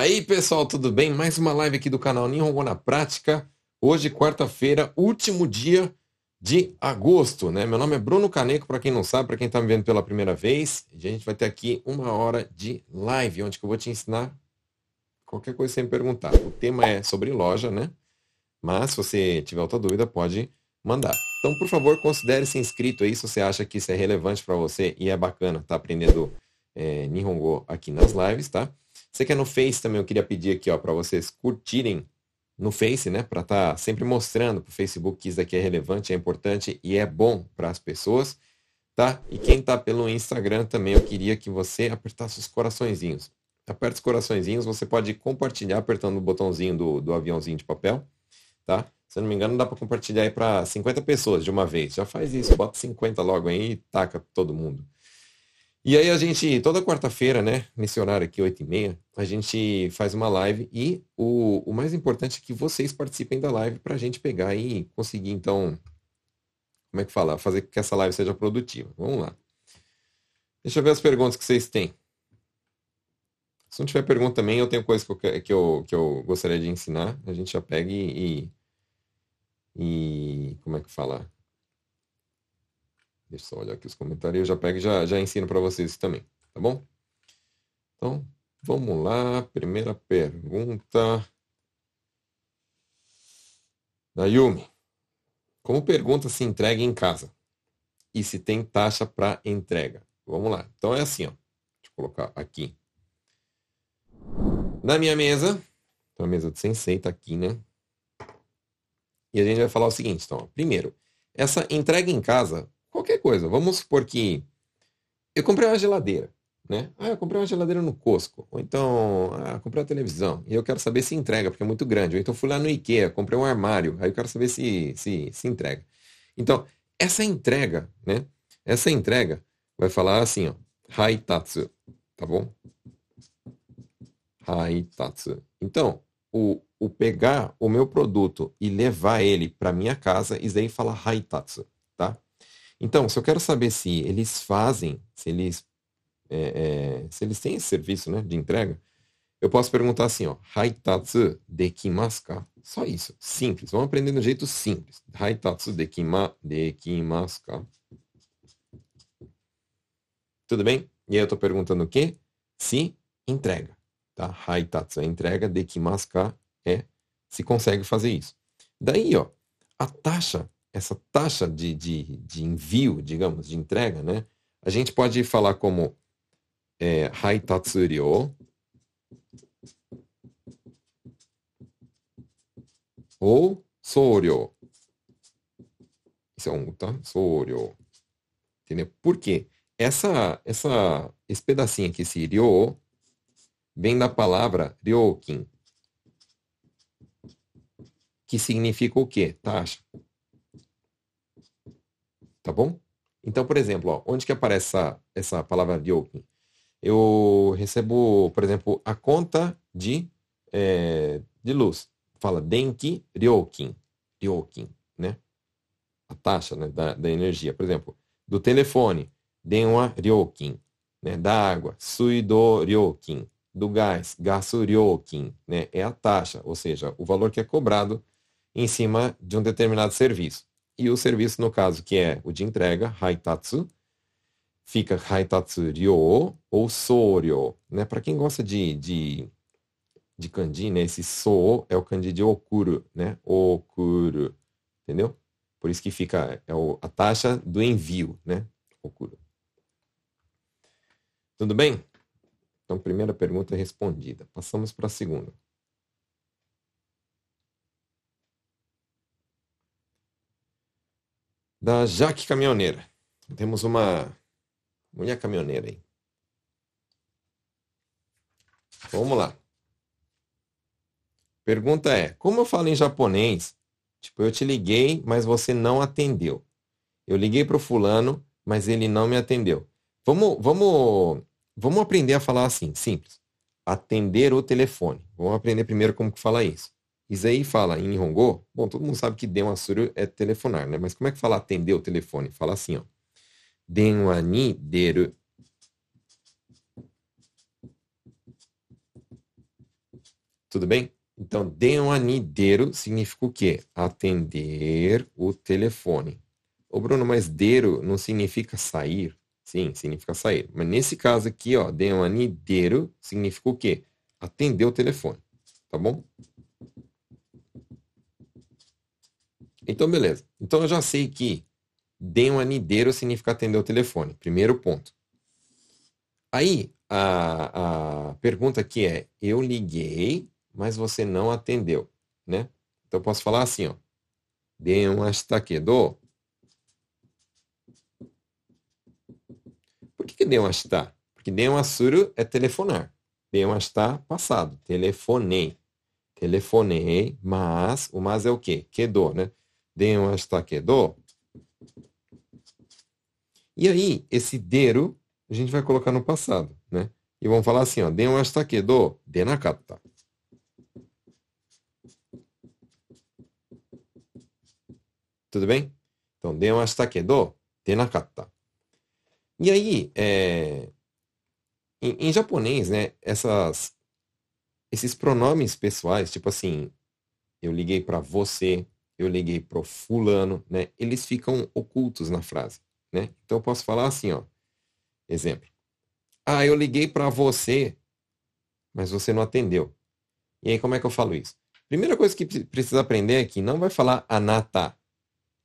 Aí, pessoal, tudo bem? Mais uma live aqui do canal Nihongo na Prática. Hoje, quarta-feira, último dia de agosto, né? Meu nome é Bruno Caneco, para quem não sabe, para quem está me vendo pela primeira vez. A gente vai ter aqui uma hora de live, onde eu vou te ensinar qualquer coisa sem perguntar. O tema é sobre loja, né? Mas se você tiver outra dúvida, pode mandar. Então, por favor, considere se inscrito aí se você acha que isso é relevante para você e é bacana tá aprendendo é, Nihongo aqui nas lives, tá? Você quer no Face também, eu queria pedir aqui, ó, para vocês curtirem no Face, né? Para estar tá sempre mostrando para o Facebook que isso aqui é relevante, é importante e é bom para as pessoas, tá? E quem tá pelo Instagram também, eu queria que você apertasse os coraçõezinhos. Aperta os coraçõezinhos, você pode compartilhar apertando o botãozinho do, do aviãozinho de papel, tá? Se eu não me engano, dá para compartilhar aí para 50 pessoas de uma vez. Já faz isso, bota 50 logo aí e taca todo mundo. E aí a gente, toda quarta-feira, né, nesse horário aqui, 8 e meia, a gente faz uma live e o, o mais importante é que vocês participem da live para a gente pegar e conseguir, então, como é que fala? Fazer que essa live seja produtiva. Vamos lá. Deixa eu ver as perguntas que vocês têm. Se não tiver pergunta também, eu tenho coisa que eu, que eu, que eu gostaria de ensinar. A gente já pega e, e, e como é que fala? Deixa eu só olhar aqui os comentários. Eu já pego e já, já ensino para vocês também. Tá bom? Então, vamos lá. Primeira pergunta. Da Yumi. Como pergunta se entrega em casa? E se tem taxa para entrega? Vamos lá. Então é assim, ó. Deixa eu colocar aqui. Na minha mesa, então a mesa de sensei tá aqui, né? E a gente vai falar o seguinte, então. Ó. Primeiro, essa entrega em casa qualquer coisa. Vamos supor que eu comprei uma geladeira, né? Ah, eu comprei uma geladeira no Costco. Ou então, ah, comprei uma televisão. E eu quero saber se entrega, porque é muito grande. Ou então fui lá no IKEA, comprei um armário. Aí eu quero saber se, se, se entrega. Então, essa entrega, né? Essa entrega vai falar assim, ó. Haitatsu. Tá bom? Haitatsu. Então, o, o pegar o meu produto e levar ele para minha casa, isso aí fala haitatsu, tá? Então, se eu quero saber se eles fazem, se eles, é, é, se eles têm esse serviço né, de entrega, eu posso perguntar assim, ó, Haitatsu dekimasu ka? Só isso, simples. Vamos aprender do jeito simples. Haitatsu dekima, dekimasu ka? Tudo bem? E aí eu estou perguntando o quê? Se entrega. Tá? Haitatsu é entrega, dekimasu ka é se consegue fazer isso. Daí, ó, a taxa essa taxa de, de, de envio, digamos, de entrega, né? A gente pode falar como é, haitatsuryo ou soryo. Isso é um, tá? Soryo. Entendeu? Por quê? Essa, essa, esse pedacinho aqui, esse ryo, vem da palavra ryokin, que significa o quê? Taxa. Tá bom? Então, por exemplo, ó, onde que aparece essa, essa palavra ryokin? Eu recebo, por exemplo, a conta de, é, de luz. Fala denki ryokin. Ryokin, né? A taxa né, da, da energia. Por exemplo, do telefone, denwa ryokin. Né? Da água, suido ryokin. Do gás, gasu ryokin. Né? É a taxa, ou seja, o valor que é cobrado em cima de um determinado serviço. E o serviço, no caso, que é o de entrega, Haitatsu, fica Haitatsu Ryo ou Soryo. Né? Para quem gosta de, de, de kanji, né? esse So é o kanji de Okuru, né? Okuru, entendeu? Por isso que fica é o, a taxa do envio, né? Okuru. Tudo bem? Então, primeira pergunta respondida. Passamos para a segunda. Da Jaque Caminhoneira. Temos uma mulher caminhoneira aí. Vamos lá. Pergunta é: como eu falo em japonês? Tipo, eu te liguei, mas você não atendeu. Eu liguei para o fulano, mas ele não me atendeu. Vamos, vamos, vamos aprender a falar assim, simples. Atender o telefone. Vamos aprender primeiro como que fala isso. Isaí fala em Hongo, bom, todo mundo sabe que Denwasuru é telefonar, né? Mas como é que fala atender o telefone? Fala assim, ó. Denwa ni deru. Tudo bem? Então, deonideiro significa o quê? Atender o telefone. Ô Bruno, mas deiro não significa sair? Sim, significa sair. Mas nesse caso aqui, ó, deonideiro significa o quê? Atender o telefone. Tá bom? Então, beleza. Então, eu já sei que deonideiro significa atender o telefone. Primeiro ponto. Aí, a, a pergunta aqui é, eu liguei, mas você não atendeu, né? Então, eu posso falar assim, ó. Denwashita kedo. Por que, que denwashita? Porque denwasuru é telefonar. Denwashita, passado. Telefonei. Telefonei, mas, o mas é o quê? Kedo, né? Denwashita kedo. E aí, esse deru a gente vai colocar no passado, né? E vamos falar assim, ó, denwashita kedo denakatta. Tudo bem? Então, denwashita kedo denakatta. E aí, é... em, em japonês, né, essas, esses pronomes pessoais, tipo assim, eu liguei para você, eu liguei pro fulano, né, eles ficam ocultos na frase, né? Então eu posso falar assim, ó, Exemplo. Ah, eu liguei para você, mas você não atendeu. E aí, como é que eu falo isso? Primeira coisa que precisa aprender é que não vai falar anata.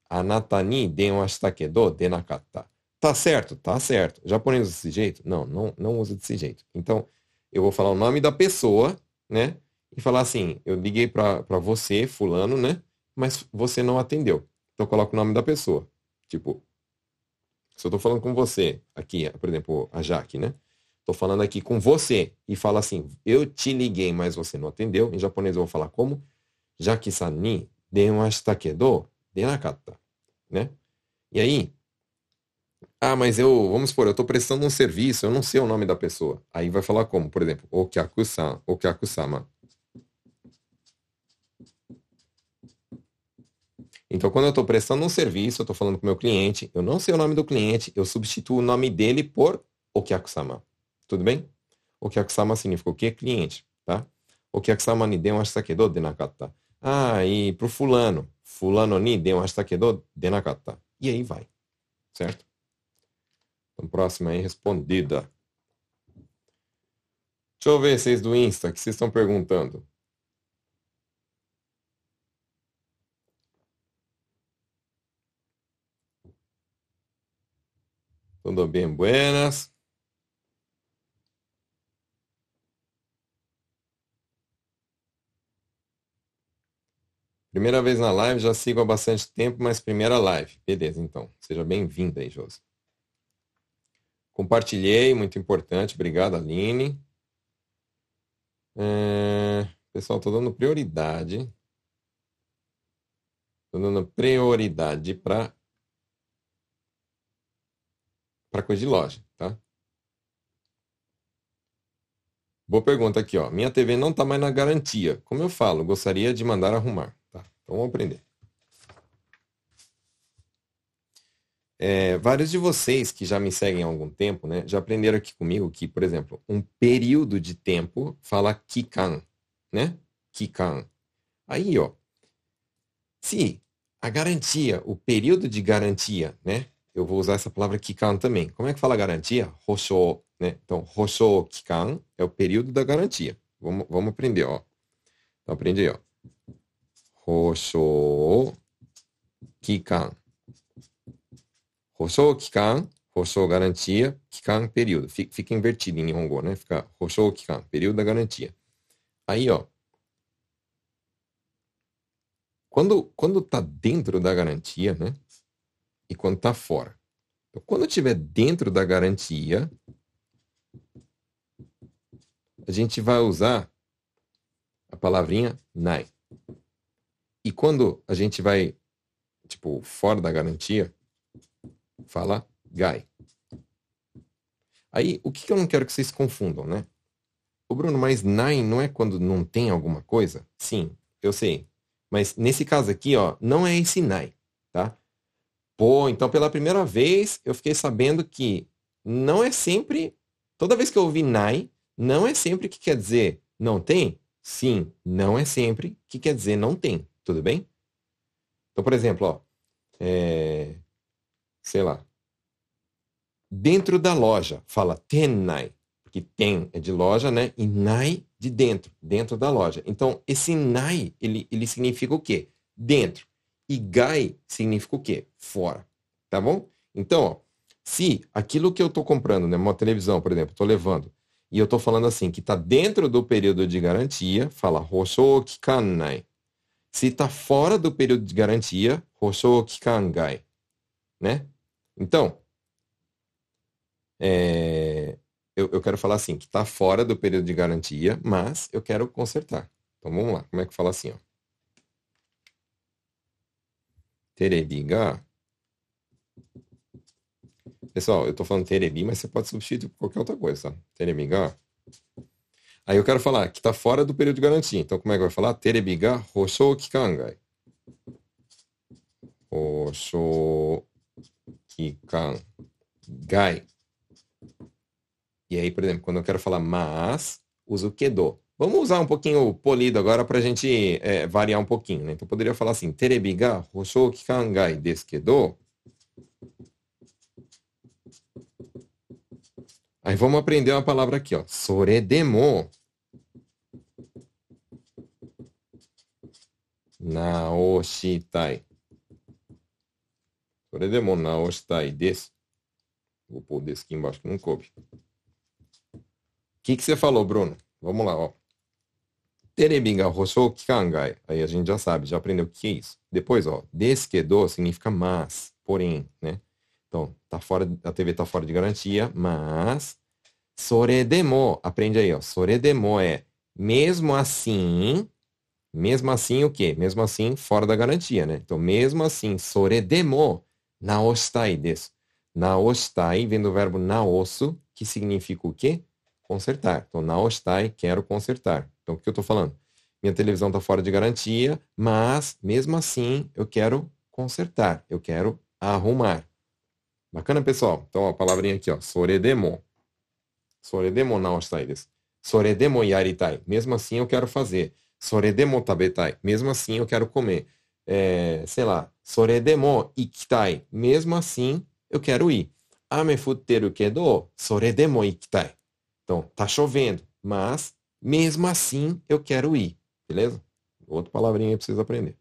Anata ni denwashita kedo denakata. Tá certo? Tá certo. Japonês desse jeito? Não, não, não usa desse jeito. Então, eu vou falar o nome da pessoa, né? E falar assim, eu liguei para você, fulano, né? Mas você não atendeu. Então, eu coloco o nome da pessoa. Tipo, se eu estou falando com você, aqui, por exemplo, a Jaque, né? Estou falando aqui com você e fala assim, eu te liguei, mas você não atendeu. Em japonês eu vou falar como? Jaque-san ni denwashita kedo denakatta. Né? E aí, ah, mas eu, vamos supor, eu estou prestando um serviço, eu não sei o nome da pessoa. Aí vai falar como? Por exemplo, okyaku-san, okyaku-sama. Então, quando eu estou prestando um serviço, eu estou falando com o meu cliente, eu não sei o nome do cliente, eu substituo o nome dele por Okyaku-sama. Tudo bem? Okyaku-sama significa o quê? Cliente, tá? Okyaku-sama ni denwashita kedo denakatta. Ah, e pro fulano. Fulano ni denwashita kedo denakatta. E aí vai. Certo? Então, próxima aí, respondida. Deixa eu ver vocês do Insta, que vocês estão perguntando. Tudo bem, buenas. Primeira vez na live, já sigo há bastante tempo, mas primeira live. Beleza, então. Seja bem-vinda aí, Josi. Compartilhei, muito importante. Obrigado, Aline. É... Pessoal, estou dando prioridade. Estou dando prioridade para para coisa de loja, tá? Boa pergunta aqui, ó. Minha TV não está mais na garantia. Como eu falo, gostaria de mandar arrumar. Tá? Então vamos aprender. É, vários de vocês que já me seguem há algum tempo, né, já aprenderam aqui comigo que, por exemplo, um período de tempo fala kikan, né? Kikan. Aí, ó, se a garantia, o período de garantia, né, eu vou usar essa palavra kikan também. Como é que fala garantia? Hosho, né? Então, hosho kikan é o período da garantia. Vamos, vamos aprender, ó. Então, aprende aí, ó. Hosho kikan. Hosho kikan, hosho garantia, kikan período. Fica, fica invertido em Nihongo, né? Fica hosho kikan, período da garantia. Aí, ó. Quando, quando tá dentro da garantia, né? E quando está fora. Então, quando estiver dentro da garantia, a gente vai usar a palavrinha nai. E quando a gente vai, tipo, fora da garantia, fala gai. Aí, o que, eu não quero que vocês confundam, né? O Bruno, mas nai não é quando não tem alguma coisa? Sim, eu sei. Mas nesse caso aqui, ó, não é esse nai? Pô, então pela primeira vez eu fiquei sabendo que não é sempre, toda vez que eu ouvi nai, não é sempre que quer dizer não tem, sim, não é sempre, que quer dizer não tem, tudo bem? Então, por exemplo, ó, é, sei lá, dentro da loja, fala tenai, porque tem é de loja, né? E nai de dentro, dentro da loja. Então, esse nai, ele, ele significa o quê? Dentro. E gai significa o quê? Fora. Tá bom? Então, ó, se aquilo que eu estou comprando, né, uma televisão, por exemplo, estou levando, e eu estou falando assim, que está dentro do período de garantia, fala Hosho Kikanai. Se está fora do período de garantia, Hosho Kikangai. Né? Então, é, eu, eu, quero falar assim, que está fora do período de garantia, mas eu quero consertar. Então vamos lá, como é que fala assim? Ó? Terebi ga Pessoal, eu estou falando terebi, mas você pode substituir por qualquer outra coisa, tá? Terebiga. Aí eu quero falar que está fora do período de garantia. Então, como é que vai falar? Terebiga hoshou kikangai. Hoshou kikangai. E aí, por exemplo, quando eu quero falar mas, uso kedo. Vamos usar um pouquinho polido agora para a gente é, variar um pouquinho. Né? Então, poderia falar assim, terebiga hoshou kikangai desu kedo. Aí vamos aprender uma palavra aqui, ó. Soredemo. Naoshitai. Soredemo naoshitai desu. Vou pôr desse aqui embaixo que não coube. O que, que você falou, Bruno? Vamos lá, ó. Terebiga hoshou kikangai. Aí a gente já sabe, já aprendeu o que é isso. Depois, ó, desquedo significa mas, porém, né? Então, tá fora, a TV está fora de garantia, mas soredemo, aprende aí, ó. Soredemo é mesmo assim, mesmo assim o quê? Mesmo assim fora da garantia, né? Então, mesmo assim, soredemo naostai desu. Naostai vem do verbo naosu, que significa o quê? Consertar. Então, naostai, quero consertar. Então, o que eu estou falando? Minha televisão está fora de garantia, mas mesmo assim eu quero consertar, eu quero arrumar. Bacana, pessoal? Então, a palavrinha aqui, ó. Soredemo. Soredemo naostai desu. Soredemo yaritai. Mesmo assim, eu quero fazer. Soredemo tabetai. Mesmo assim, eu quero comer. É, sei lá. Soredemo ikitai. Mesmo assim, eu quero ir. Ame futteru kedo, soredemo ikitai. Então, tá chovendo, mas mesmo assim eu quero ir. Beleza? Outra palavrinha aí pra vocês.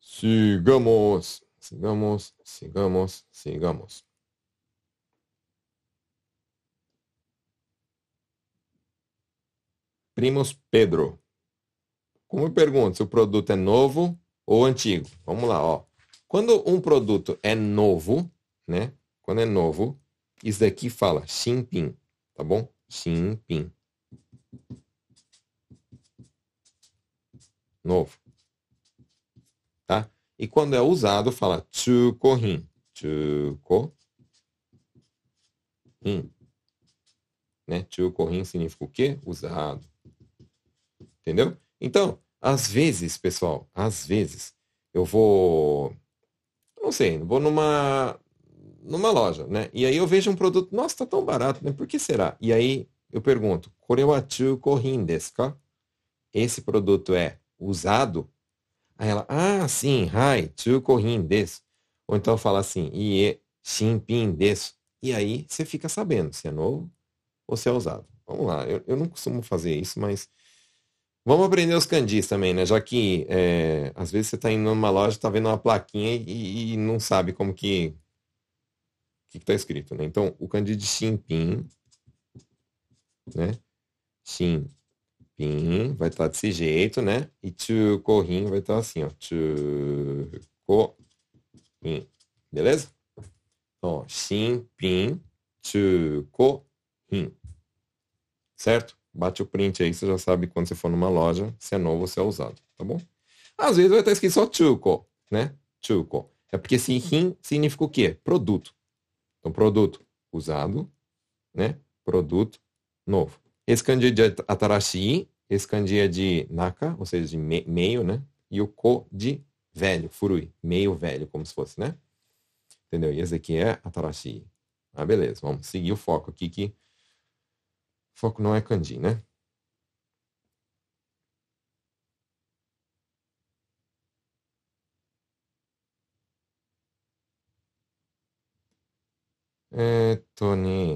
Sigamos. Sigamos, sigamos, sigamos. Primos Pedro. Como eu pergunto se o produto é novo ou antigo? Vamos lá, ó. Quando um produto é novo, né? Quando é novo, isso daqui fala Xinpin, tá bom? Xinpin. Novo. Tá? E quando é usado, fala tsukohin. Tsukohin. Né? Tsukohin significa o quê? Usado. Entendeu? Então, às vezes, pessoal, às vezes, eu vou. Não sei, vou numa. Numa loja, né? E aí eu vejo um produto, nossa, tá tão barato, né? Por que será? E aí eu pergunto, Korewa tsukohin desu? Esse produto é usado? Aí ela, ah, sim, hai, tsukohin desu. Ou então fala assim, ie, shinpin desu. E aí você fica sabendo se é novo ou se é usado. Vamos lá, eu, eu não costumo fazer isso, mas vamos aprender os kanjis também, né? Já que é, às vezes você está indo numa loja, está vendo uma plaquinha e, e, não sabe como que que está escrito, né? Então, o de shinpin, né? Pin vai estar desse jeito, né? E Tsukohin vai estar assim, ó. Tsukohin. Beleza? Então, Shin, Pin, Tsukohin. Certo? Bate o print aí, você já sabe quando você for numa loja, se é novo ou se é usado, tá bom? Às vezes vai estar escrito só Tsuko, né? Tsuko. É porque esse rin significa o quê? Produto. Então, produto usado, né? Produto novo. Esse de atarashi, esse de naka, ou seja, de me, meio, né? E o ko de velho, furui, meio velho, como se fosse, né? Entendeu? E esse aqui é atarashi. Ah, beleza. Vamos seguir o foco aqui que foco não é kanji, né? É, Tony,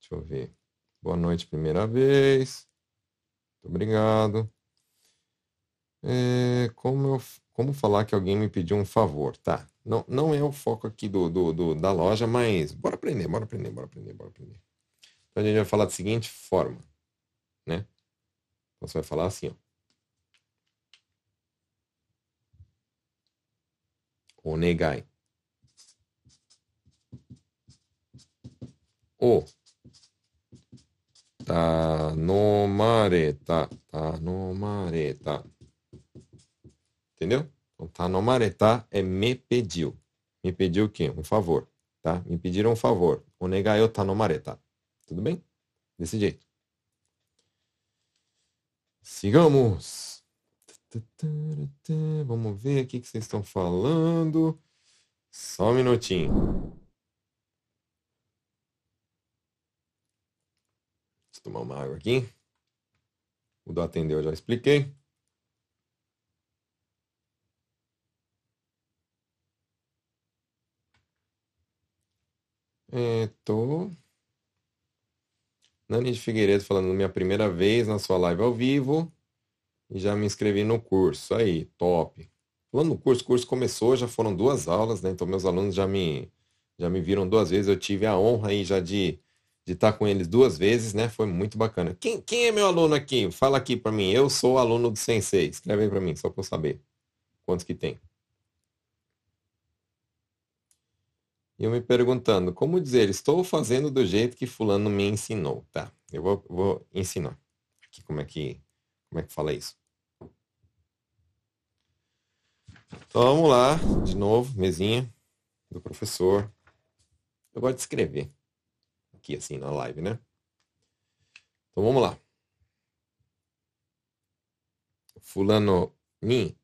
deixa eu ver. Boa noite, primeira vez. Muito obrigado. É, como, eu, como falar que alguém me pediu um favor? Tá. Não, não é o foco aqui do, do, do, da loja, mas bora aprender, bora aprender, bora aprender, bora aprender. Então a gente vai falar da seguinte forma, né? Então você vai falar assim, ó. Onegai. O. Tanomareta. Tanomareta. Entendeu? Então, é me pediu. Me pediu o quê? Um favor. Tá? Me pediram um favor. O tanomareta. Tudo bem? Desse jeito. Sigamos. Vamos ver aqui o que vocês estão falando. Só um minutinho. Deixa eu tomar uma água aqui. O do atendeu, já expliquei. É, tô. Nani de Figueiredo falando minha primeira vez na sua live ao vivo e já me inscrevi no curso. Aí, top. Falando no curso, o curso começou, já foram duas aulas, né? Então meus alunos já me já me viram duas vezes. Eu tive a honra aí já de de estar com eles duas vezes, né? Foi muito bacana. Quem, quem é meu aluno aqui? Fala aqui para mim. Eu sou aluno do Sensei. Escreve aí para mim, só para eu saber quantos que tem. E eu me perguntando, como dizer, estou fazendo do jeito que fulano me ensinou. Tá, eu vou, vou ensinar. Aqui como é que como é que fala isso? Então vamos lá, de novo, mesinha do professor. Eu gosto de escrever aqui assim na live, né? Então vamos lá. Fulano ni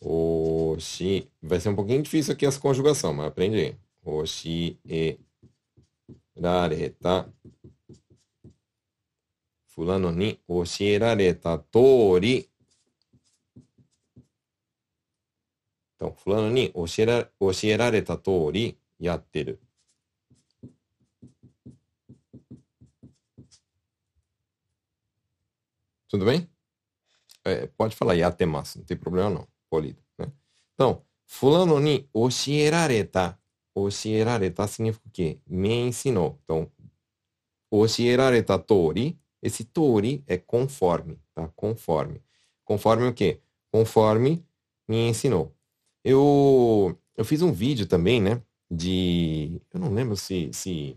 Oxi. Vai ser um pouquinho difícil aqui essa conjugação, mas aprende aí. Oxi e rareta. Fulano ni oshierareta tori. Tudo bem? É, pode falar yatemasu, não tem problema não. Polido, né? Então, fulano ni oshierareta Oshierareta significa o quê? Me ensinou. Então, oshierareta tori, esse tori é conforme, tá? Conforme. Conforme o quê? Conforme me ensinou. Eu, eu fiz um vídeo também, né? De. Eu não lembro se, se.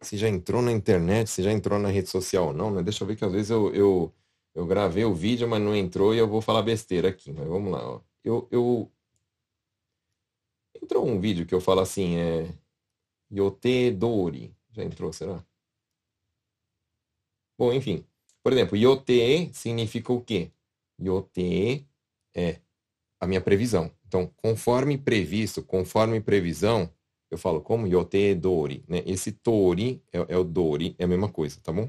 Se já entrou na internet, se já entrou na rede social ou não, né? Deixa eu ver que às vezes eu, eu, eu gravei o vídeo, mas não entrou e eu vou falar besteira aqui. Mas vamos lá, ó. Eu, eu, Entrou um vídeo que eu falo assim, é. Yote Dori. Já entrou, será? Bom, enfim. Por exemplo, Yote significa o quê? Yote é a minha previsão. Então, conforme previsto, conforme previsão, eu falo como Yote Dori. Né? Esse Tori é, é o Dori, é a mesma coisa, tá bom?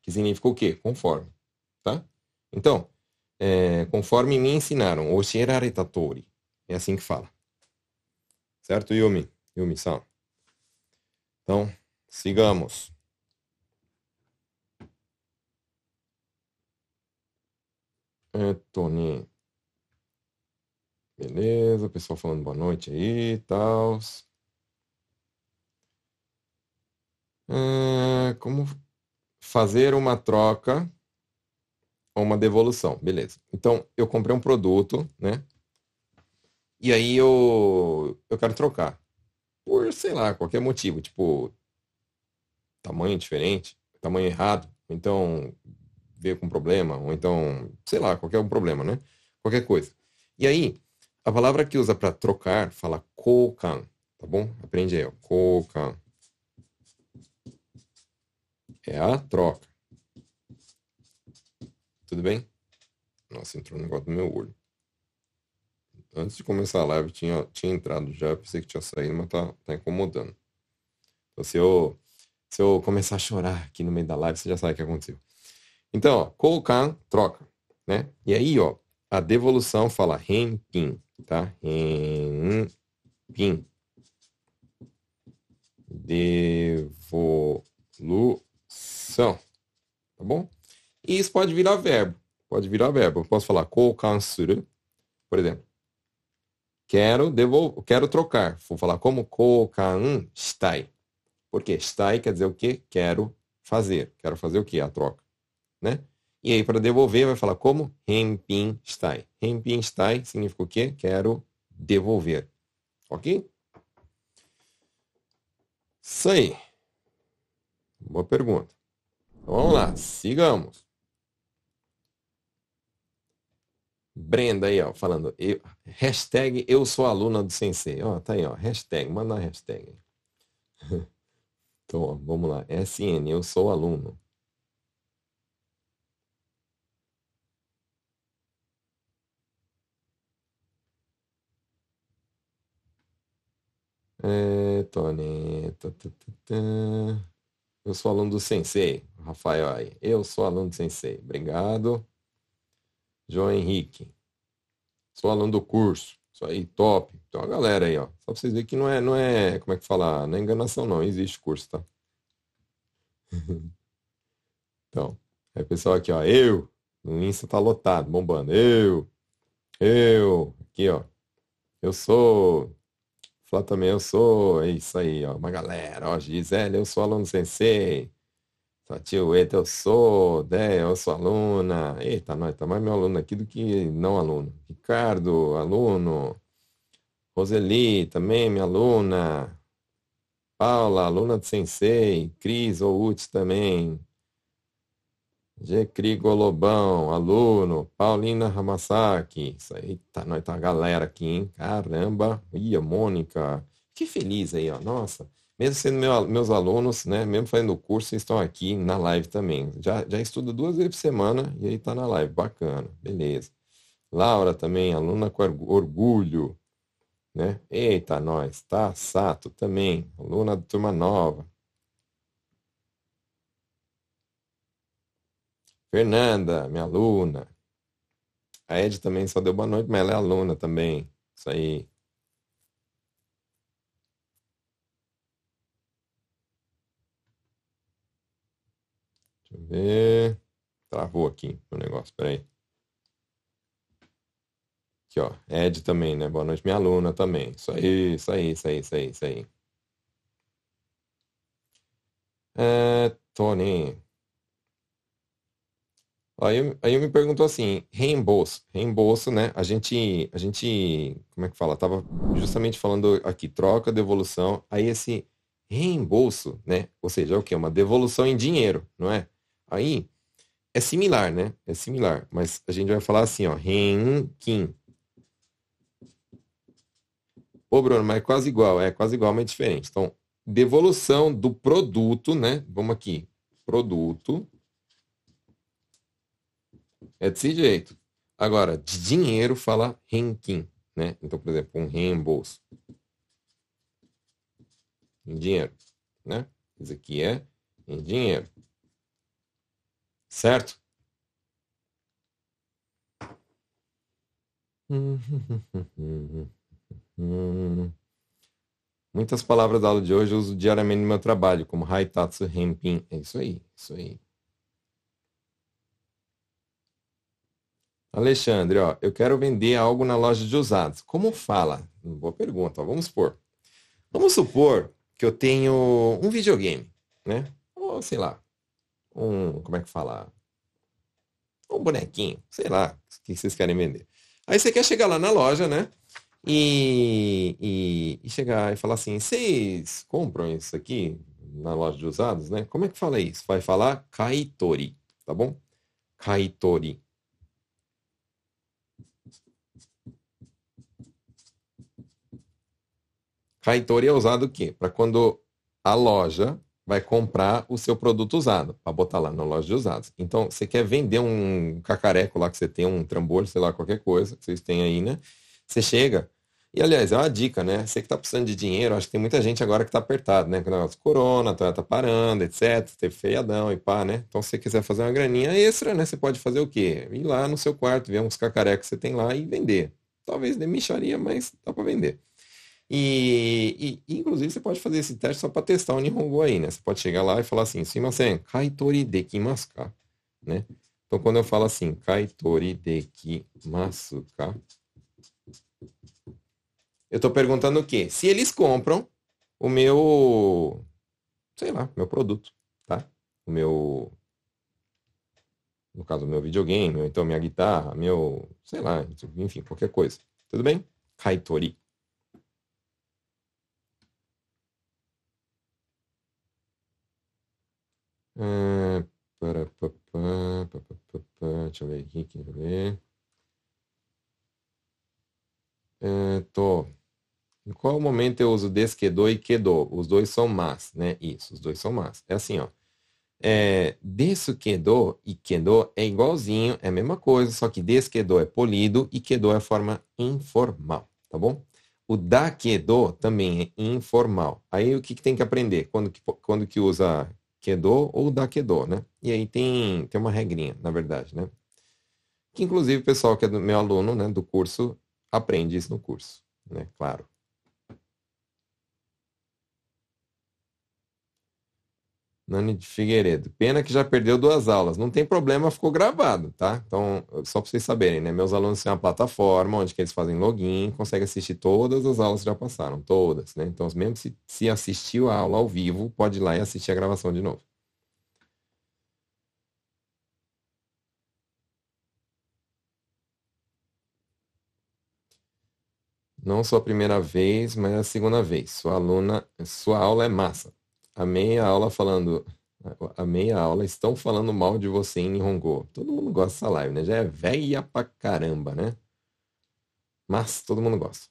Que significa o quê? Conforme. Tá? Então, é, conforme me ensinaram, Oshirareta Tori. É assim que fala. Certo, Yumi? Yumi-san. Então, sigamos. É, Tony. Beleza, pessoal falando boa noite aí e tal. É, como fazer uma troca ou uma devolução. Beleza. Então, eu comprei um produto, né? E aí eu, eu quero trocar. Por, sei lá, qualquer motivo. Tipo, tamanho diferente, tamanho errado. Então, veio com problema. Ou então, sei lá, qualquer um problema, né? Qualquer coisa. E aí, a palavra que usa para trocar fala kokan, tá bom? Aprende aí, ó. Kokan. É a troca. Tudo bem? Nossa, entrou um negócio no meu olho. Antes de começar a live, tinha, tinha entrado já, pensei que tinha saído, mas tá, tá incomodando. Então, se eu, se eu começar a chorar aqui no meio da live, você já sabe o que aconteceu. Então, ó, Koukan, troca, né? E aí, ó, a devolução fala renpin, tá? Renpin. Devolução. Tá bom? E isso pode virar verbo. Pode virar verbo. Eu posso falar kokansuru, por exemplo. Quero devolver, quero trocar. Vou falar como kokan stai. Porque stai quer dizer o quê? Quero fazer. Quero fazer o quê? A troca, né? E aí para devolver vai falar como. Renpin stai significa o quê? Quero devolver. OK? Isso aí. Boa pergunta. Então, vamos lá, sigamos. Brenda aí, ó, falando, eu, hashtag eu sou aluna do Sensei. Ó, tá aí, ó, hashtag, manda a hashtag. Então, ó, vamos lá, SN, eu sou aluno. É, Tony, tá, tá, tá. Eu sou aluno do Sensei. Rafael aí. Eu sou aluno do Sensei. Obrigado. João Henrique. Sou aluno do curso. Isso aí, top. Então a galera aí, ó. Só pra vocês verem que não é, não é, como é que fala? Não é enganação, não. Existe curso, tá? então, aí pessoal aqui, ó. Eu. No Insta tá lotado, bombando. Eu. Eu. Aqui, ó. Eu sou. Falar também, eu sou. É isso aí, ó. Uma galera, ó. Gisele, eu sou aluno sensei. Tio, eita, eu sou, Dé, eu sou aluna. Eita, nós, tá mais meu aluno aqui do que não aluno. Ricardo, aluno. Roseli, também minha aluna. Paula, aluna de Sensei. Cris, Outi também. G. Lobão, aluno. Paulina Ramasaki. Isso aí, tá, nós tá a galera aqui, hein? Caramba. Ia, Mônica. Que feliz aí, ó. Nossa mesmo sendo meu, meus alunos, né, mesmo fazendo o curso, estão aqui na live também. Já, já estuda duas vezes por semana e aí está na live. Bacana, beleza. Laura também, aluna com orgulho, né? Eita, nós, tá? Sato também, aluna da turma nova. Fernanda, minha aluna. A Ed também só deu boa noite, mas ela é aluna também. Isso aí. Deixa eu ver. Travou aqui o negócio, peraí. Aqui, ó. Ed também, né? Boa noite, minha aluna também. Isso aí, isso aí, isso aí, isso aí, isso aí. É, Tony. Aí, aí eu me perguntou assim, reembolso. Reembolso, né? A gente, a gente, como é que fala? Tava justamente falando aqui, troca, devolução. Aí esse reembolso, né? Ou seja, é o que? Uma devolução em dinheiro, não é? Aí é similar, né? É similar, mas a gente vai falar assim, ó, renquim. Ô, Bruno, mas é quase igual, é quase igual, mas diferente. Então, devolução do produto, né? Vamos aqui, produto. É desse jeito. Agora, de dinheiro fala renquim, né? Então, por exemplo, um reembolso. Em dinheiro, né? Isso aqui é em dinheiro. Certo? Muitas palavras da aula de hoje eu uso diariamente no meu trabalho, como Haitatsu Renpin. É isso aí, isso aí. Alexandre, ó, eu quero vender algo na loja de usados. Como fala? Boa pergunta, ó, vamos supor. Vamos supor que eu tenho um videogame, né? Ou sei lá, um, como é que fala? Um bonequinho, sei lá, o que vocês querem vender. Aí você quer chegar lá na loja, né? E, e, e chegar e falar assim, vocês compram isso aqui na loja de usados, né? Como é que fala isso? Vai falar kaitori, tá bom? Kaitori. Kaitori é usado o quê? Para quando a loja vai comprar o seu produto usado, para botar lá na loja de usados. Então, você quer vender um cacareco lá que você tem, um trambolho, sei lá, qualquer coisa que vocês têm aí, né? Você chega E aliás, é uma dica, né? Você que tá precisando de dinheiro, acho que tem muita gente agora que tá apertado, né? Com o negócio corona, tá, tá parando, etc. Teve feriadão e pá, né? Então, se você quiser fazer uma graninha extra, né? Você pode fazer o quê? Ir lá no seu quarto, ver uns cacarecos que você tem lá e vender. Talvez de micharia, mas dá para vender. E, e, inclusive, você pode fazer esse teste só para testar o Nihongo aí, né? Você pode chegar lá e falar assim, Simasen, kaitori dekimasu ka? Né? Então, quando eu falo assim, kaitori dekimasu ka? Eu estou perguntando o quê? Se eles compram o meu, sei lá, meu produto, tá? O meu, no caso, o meu videogame, ou então minha guitarra, meu, sei lá, enfim, qualquer coisa. Tudo bem? Kaitori. É, para, pa, pa, pa, pa, pa, deixa eu ver aqui, quer ver. É, tô. Em qual momento eu uso desquedou e quedou? Os dois são mas, né? Isso, os dois são mas. É assim, ó. É, desquedou e quedou é igualzinho, é a mesma coisa, só que desquedou é polido e quedou é forma informal, tá bom? O da também é informal. Aí o que, que tem que aprender? Quando que, quando que usa quedou ou da quedou, né? E aí tem, tem uma regrinha, na verdade, né? Que inclusive o pessoal que é do meu aluno, né, do curso, aprende isso no curso, né? Claro. Nani de Figueiredo. Pena que já perdeu duas aulas. Não tem problema, ficou gravado, tá? Então, só para vocês saberem, né? Meus alunos têm uma plataforma onde eles fazem login, conseguem assistir todas as aulas que já passaram, todas, né? Então, mesmo se, se assistiu a aula ao vivo, pode ir lá e assistir a gravação de novo. Não só a primeira vez, mas a segunda vez. Sua aluna, sua aula é massa a meia aula falando. A meia aula estão falando mal de você em Nihongo. Todo mundo gosta dessa live, né? Já é velha pra caramba, né? Mas todo mundo gosta.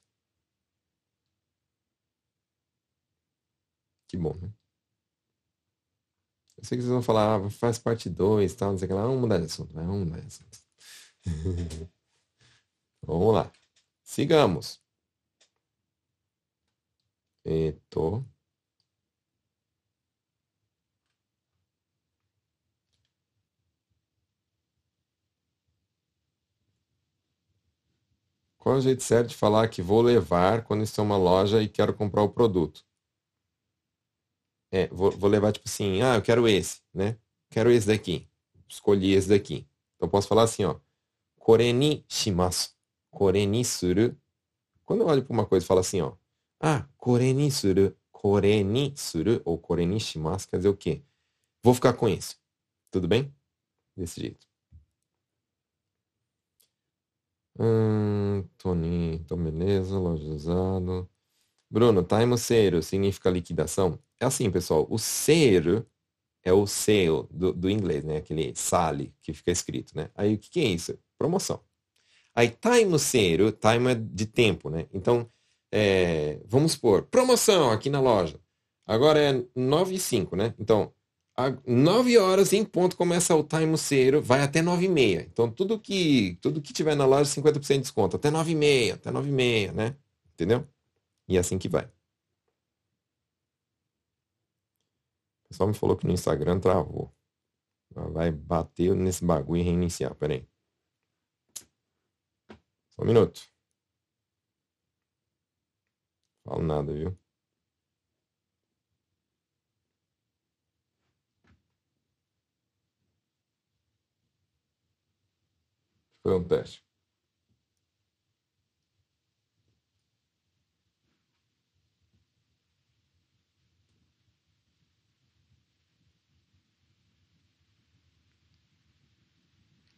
Que bom, né? Eu sei que vocês vão falar, ah, faz parte 2, tal, não sei o que lá. Vamos mudar de assunto, né? Vamos mudar de assunto. Vamos lá. Sigamos. Eto. Qual é o jeito certo de falar que vou levar quando estou em uma loja e quero comprar o produto? É, vou, vou levar tipo assim, ah, eu quero esse, né? Quero esse daqui. Escolhi esse daqui. Então posso falar assim, ó. Koreni shimasu. Koreni suru. Quando eu olho para uma coisa e falo assim, ó. Ah, koreni suru. Koreni suru ou koreni shimasu quer dizer o quê? Vou ficar com isso. Tudo bem? Desse jeito. Hum, Toninho, então beleza, loja usado. Bruno, time sale significa liquidação? É assim, pessoal, o sale é o sale do, do inglês, né? Aquele sale que fica escrito, né? Aí o que, que é isso? Promoção. Aí time sale, time é de tempo, né? Então, é, vamos supor, promoção aqui na loja. Agora é 9 e 5, né? Então, a 9 horas em ponto começa o time ceiro, vai até 9 e meia. Então tudo que tudo que tiver na loja 50% de desconto, até 9 e meia, até 9 e meia, né? Entendeu? E é assim que vai. O pessoal me falou que no Instagram travou. Vai bater nesse bagulho e reiniciar. Pera aí. Só um minuto. Falo nada, viu? Foi um teste.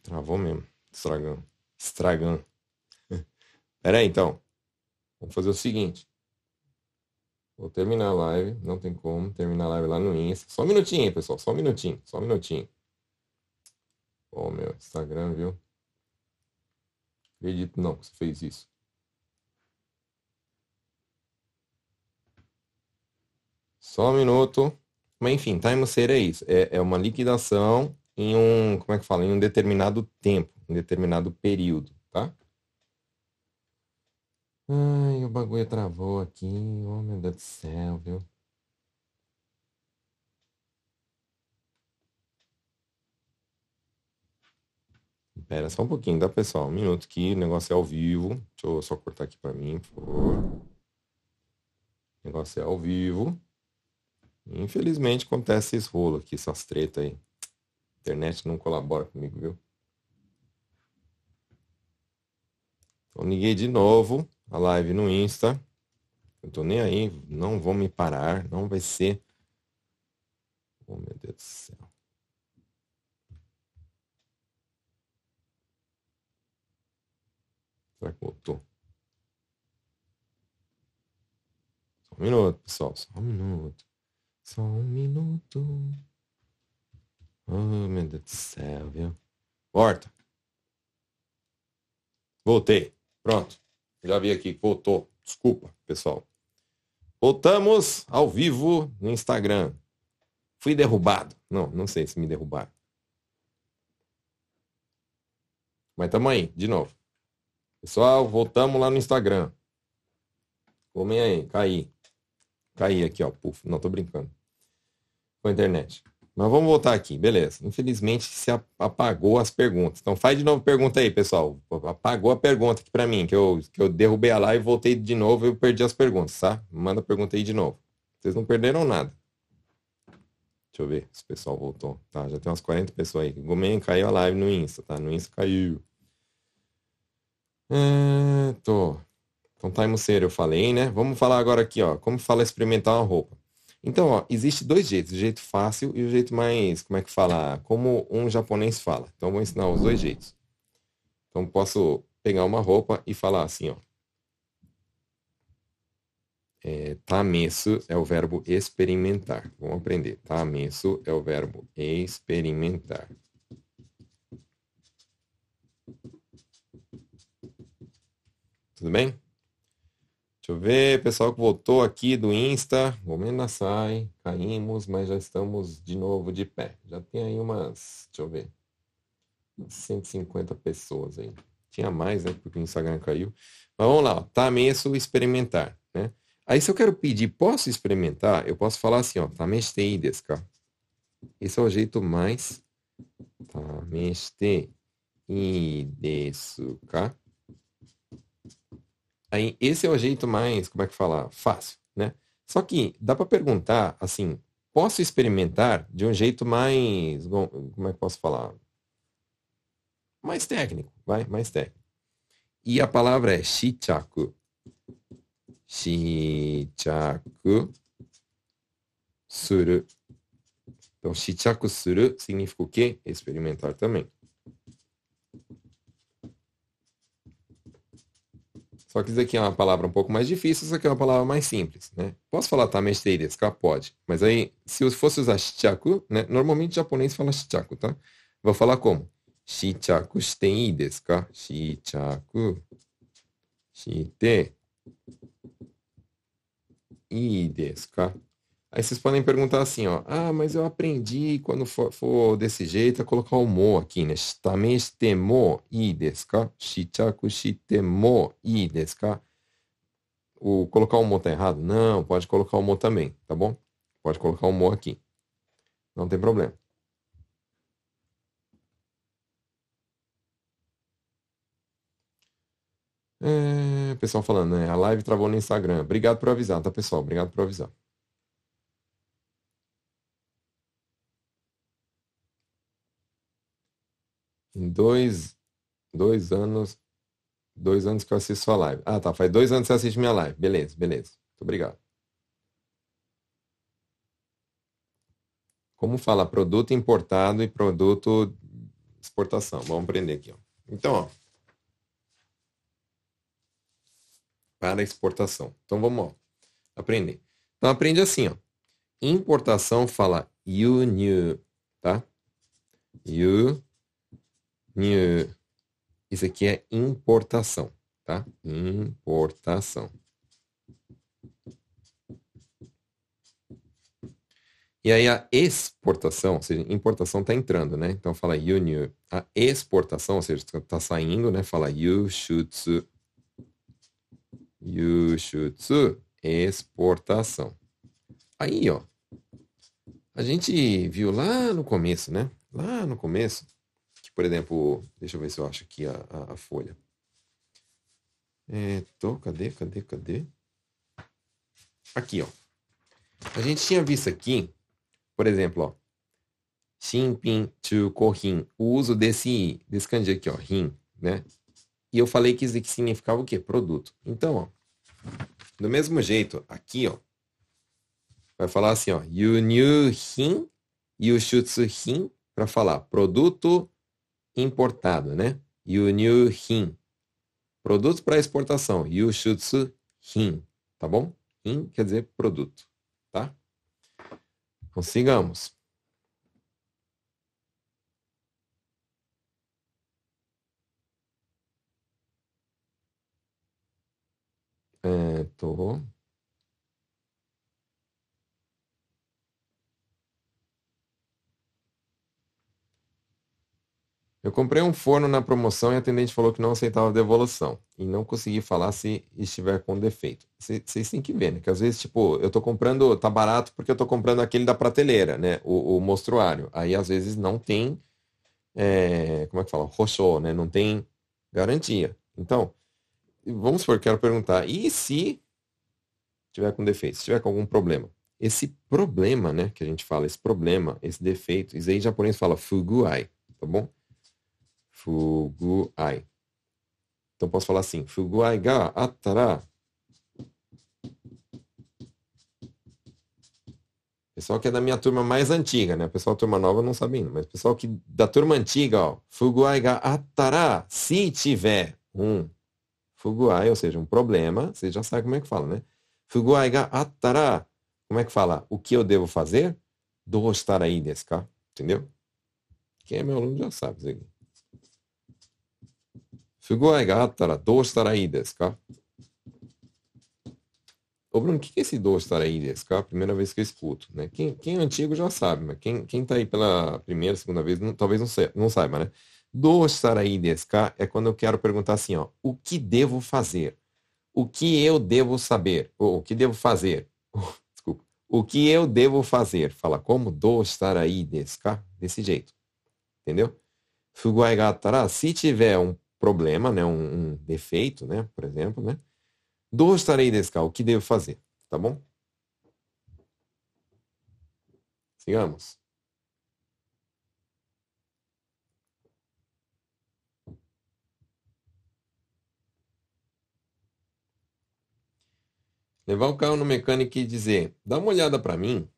Travou mesmo. Estragando. Estragando. Pera aí, então. Vamos fazer o seguinte. Vou terminar a live. Não tem como terminar a live lá no Insta. Só um minutinho, pessoal. Só um minutinho. Só um minutinho. Ó, oh, meu Instagram, viu? Acredito não que você fez isso. Só um minuto. Mas enfim, time sale é isso. É, é uma liquidação em um, como é que fala? Em um determinado tempo, em um determinado período, tá? Ai, o bagulho travou aqui. Oh, meu Deus do céu, viu? Espera só um pouquinho, tá, pessoal? Um minuto aqui, o negócio é ao vivo. Deixa eu só cortar aqui para mim, por favor. O negócio é ao vivo. Infelizmente acontece esse rolo aqui, essas tretas aí. Internet não colabora comigo, viu? Então liguei de novo a live no Insta. Eu tô nem aí, não vou me parar, não vai ser. Oh meu Deus do céu. Será que voltou? Só um minuto, pessoal. Só um minuto. Só um minuto. Oh, meu Deus do céu, viu? Porta. Voltei. Pronto. Já vi aqui voltou. Desculpa, pessoal. Voltamos ao vivo no Instagram. Fui derrubado. Não, não sei se me derrubaram. Mas tamo aí, de novo. Pessoal, voltamos lá no Instagram. Comem aí, caí. Caí aqui, ó. Puf, não tô brincando. Com a internet. Mas vamos voltar aqui, beleza. Infelizmente se apagou as perguntas. Então faz de novo pergunta aí, pessoal. Apagou a pergunta aqui para mim, que eu, que eu derrubei a live, voltei de novo e eu perdi as perguntas, tá? Manda pergunta aí de novo. Vocês não perderam nada. Deixa eu ver se o pessoal voltou. Tá, já tem umas 40 pessoas aí. Gomen caiu a live no Insta, tá? No Insta caiu. É, tô. Então, time ser eu falei, né? Vamos falar agora aqui, ó. Como fala experimentar uma roupa. Então, ó, existe dois jeitos, o jeito fácil e o jeito mais, como é que fala? Como um japonês fala. Então, vou ensinar os dois jeitos. Então, posso pegar uma roupa e falar assim, ó. É, tamesu é o verbo experimentar. Vamos aprender. Tamesu é o verbo experimentar. Tudo bem? Deixa eu ver, pessoal que voltou aqui do Insta. Gomena sai, caímos, mas já estamos de novo de pé. Já tem aí umas, deixa eu ver, 150 pessoas aí. Tinha mais, né? Porque o Instagram caiu. Mas vamos lá, ó. Tamesu experimentar, né? Aí se eu quero pedir, posso experimentar? Eu posso falar assim, ó, tamestei desu ka? Esse é o jeito mais tamestei desu ka? Aí, esse é o jeito mais, como é que fala? Fácil, né? Só que dá para perguntar, assim, posso experimentar de um jeito mais, como é que posso falar? Mais técnico, vai, mais técnico. E a palavra é shichaku. Shichaku suru. Então, shichaku suru significa o quê? Experimentar também. Só que isso aqui é uma palavra um pouco mais difícil, isso aqui é uma palavra mais simples, né? Posso falar tamestei desu ka? Pode. Mas aí, se fosse usar shichaku, né? Normalmente japonês fala shichaku, tá? Vou falar como? Shichaku shitei desu ka? Shichaku shite desu ka? Aí vocês podem perguntar assim, ó. Ah, mas eu aprendi quando for, for desse jeito a colocar o mo aqui, né? Também shite mo ii desu ka? Shichaku shite mo ii desu? O colocar o mo tá errado? Não, pode colocar o mo também, tá bom? Pode colocar o mo aqui. Não tem problema. É, pessoal falando, né? A live travou no Instagram. Obrigado por avisar, tá, pessoal? Obrigado por avisar. Em dois, dois anos, dois anos que eu assisto sua live. Ah, tá. Faz dois anos que você assiste minha live. Beleza, beleza. Muito obrigado. Como fala produto importado e produto exportação? Vamos aprender aqui. Ó. Então, ó, para exportação. Então vamos ó, aprender. Então aprende assim, ó. Importação fala new, tá? You. Isso aqui é importação, tá? Importação. E aí a exportação, ou seja, importação está entrando, né? Então fala you new. A exportação, ou seja, está saindo, né? Fala you should Yushutsu, exportação. Aí, ó, a gente viu lá no começo, né? Lá no começo, por exemplo, deixa eu ver se eu acho aqui a, a, a folha. É, tô, cadê, cadê, cadê? Aqui, ó. A gente tinha visto aqui, por exemplo, ó. Shinpin to. O uso desse, desse kanji aqui, ó. Rin, né? E eu falei que isso aqui significava o quê? Produto. Então, ó. Do mesmo jeito, aqui, ó. Vai falar assim, ó. Yunyu rin, yushutsu rin, para falar produto importado, né? Yunyu rin. Produto para exportação. Yushutsu rin. Tá bom? Rin quer dizer produto. Tá? Então. É, tô. Eu comprei um forno na promoção e a atendente falou que não aceitava devolução. E não consegui falar se estiver com defeito. Vocês têm que ver, né? Que às vezes, tipo, eu tô comprando, tá barato porque eu tô comprando aquele da prateleira, né? O, o mostruário. Aí às vezes não tem, é, como é que fala? Roxô, né? Não tem garantia. Então, vamos supor, quero perguntar, e se tiver com defeito, se tiver com algum problema? Esse problema, né, que a gente fala, esse problema, esse defeito, isso aí em japonês fala fuguai, tá bom? Fuguai. Então posso falar assim, fuguai ga atara. Pessoal que é da minha turma mais antiga, né? Pessoal turma nova não sabe ainda, mas pessoal que da turma antiga, ó, fuguai ga atara, se tiver um fuguai, ou seja, um problema, você já sabe como é que fala, né? Fuguai ga atara, como é que fala? O que eu devo fazer? Do estar aí desu ka? Entendeu? Quem é meu aluno já sabe isso. 不具合があったらどうしたらいいですか Ô Bruno, o que é esse do estar aí desu ka? Primeira vez que eu escuto, né? Quem, quem é antigo já sabe, mas quem, quem tá aí pela primeira, segunda vez, não, talvez não, sei, não saiba, né? Do estar aí desu ka é quando eu quero perguntar assim, ó, o que devo fazer? O que eu devo saber? Ou o que devo fazer? Desculpa. O que eu devo fazer? Fala como? Do estar aí desu ka? Desse jeito. Entendeu? Fuguai ga atara, se tiver um problema, né, um, um defeito, né, por exemplo, né, do estarei desu o que devo fazer, tá bom? Sigamos. Levar o carro no mecânico e dizer, dá uma olhada para mim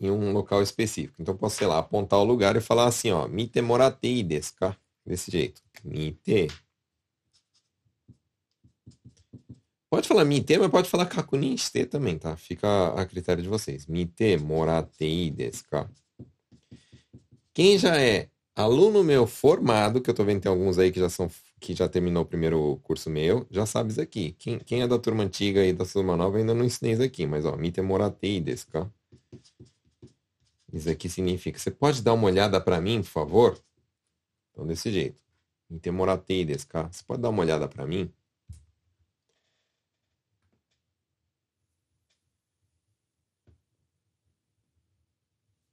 em um local específico. Então posso, sei lá, apontar o lugar e falar assim, ó, mite moratei desu ka? Desse jeito. Mite. Pode falar mite, mas pode falar kakunin shite também, tá? Fica a critério de vocês. Mite moratei desu ka? Quem já é aluno meu formado, que eu tô vendo tem alguns aí que já são que já terminou o primeiro curso meu, já sabe isso aqui. Quem, quem é da turma antiga e da turma nova ainda não ensinei isso aqui, mas ó, mite moratei desu ka? Isso aqui significa, você pode dar uma olhada para mim, por favor? Então, desse jeito. Intemoratei desse cara. Você pode dar uma olhada para mim?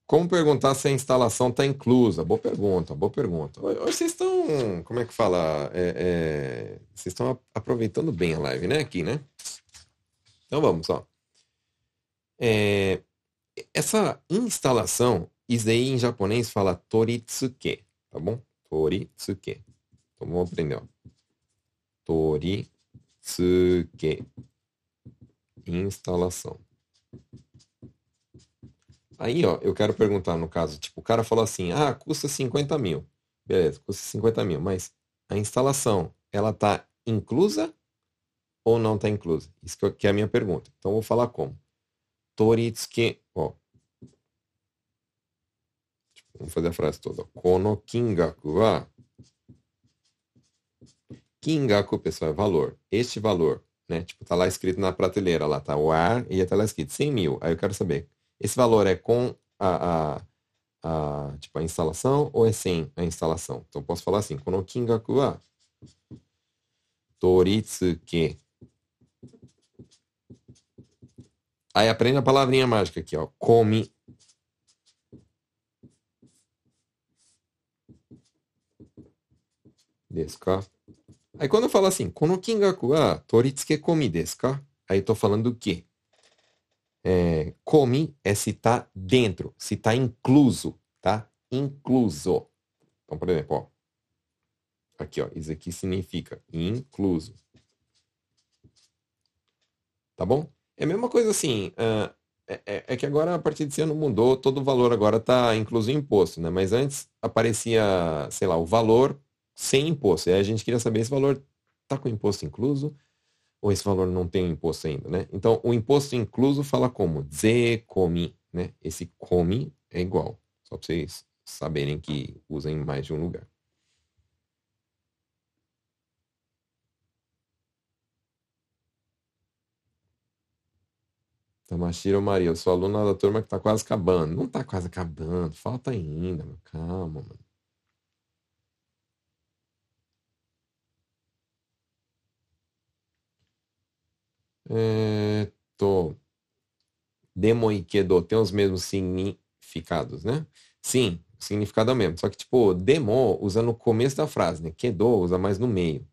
Como perguntar se a instalação está inclusa? Boa pergunta, boa pergunta. Hoje vocês estão, como é que fala? É, é, vocês estão aproveitando bem a live, né? Aqui, né? Então vamos, ó. É, essa instalação, isso aí em japonês fala toritsuke, tá bom? Toritsuke. Então vamos aprender, ó. Toritsuke. Instalação. Aí, ó, eu quero perguntar no caso, tipo, o cara falou assim, ah, custa 50 mil. Beleza, custa 50 mil, mas a instalação, ela tá inclusa ou não tá inclusa? Isso que é a minha pergunta. Então, eu vou falar como. Toritsuke, ó, Vamos fazer a frase toda. Kono kingaku wa. Kingaku, pessoal, é valor. Este valor, né? Tipo, tá lá escrito na prateleira, lá tá o ar e tá lá escrito 100 mil. Aí eu quero saber, esse valor é com a, a, a, tipo, a instalação ou é sem a instalação? Então, posso falar assim, kono kingaku wa toritsuke Aí aprende a palavrinha mágica aqui, ó. Come. Desu? Aí quando eu falo assim, kono kingaku wa toritsukekomi desu ka? Aí tô falando do quê? É, come é se tá dentro, se tá incluso, tá? Incluso. Então, por exemplo, ó. Aqui, ó. Isso aqui significa incluso. Tá bom? É a mesma coisa assim. Uh, é, é, que agora, a partir desse ano, mudou. Todo o valor agora está incluso em imposto, né? Mas antes aparecia, sei lá, o valor sem imposto. E a gente queria saber se o valor está com imposto incluso ou esse valor não tem imposto ainda, né? Então, o imposto incluso fala como? Zekomi, né? Esse komi é igual. Só para vocês saberem que usa em mais de um lugar. Tamashiro Maria, eu sou aluna da turma que tá quase acabando. Não tá quase acabando, falta ainda, calma, mano. É, tô. Demo e Kedo tem os mesmos significados, né? Sim, o significado é o mesmo. Só que, tipo, demo usa no começo da frase, né? Kedo usa mais no meio.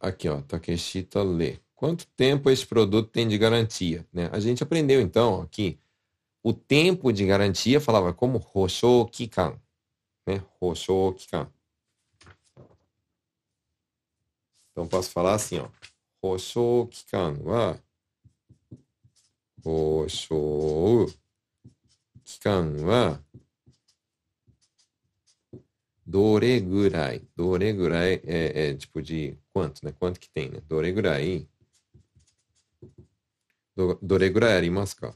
Aqui, ó, Takeshita lê. Quanto tempo esse produto tem de garantia? Né? A gente aprendeu, então, aqui, o tempo de garantia falava como Hosho Kikan. Né? Hosho Kikan. Então, posso falar assim, ó. Hosho Kikan wa Hosho Kikan wa Doregurai. Doregurai é, é tipo de quanto, né? Quanto que tem, né? Doregurai. Doregurai arimasu ka?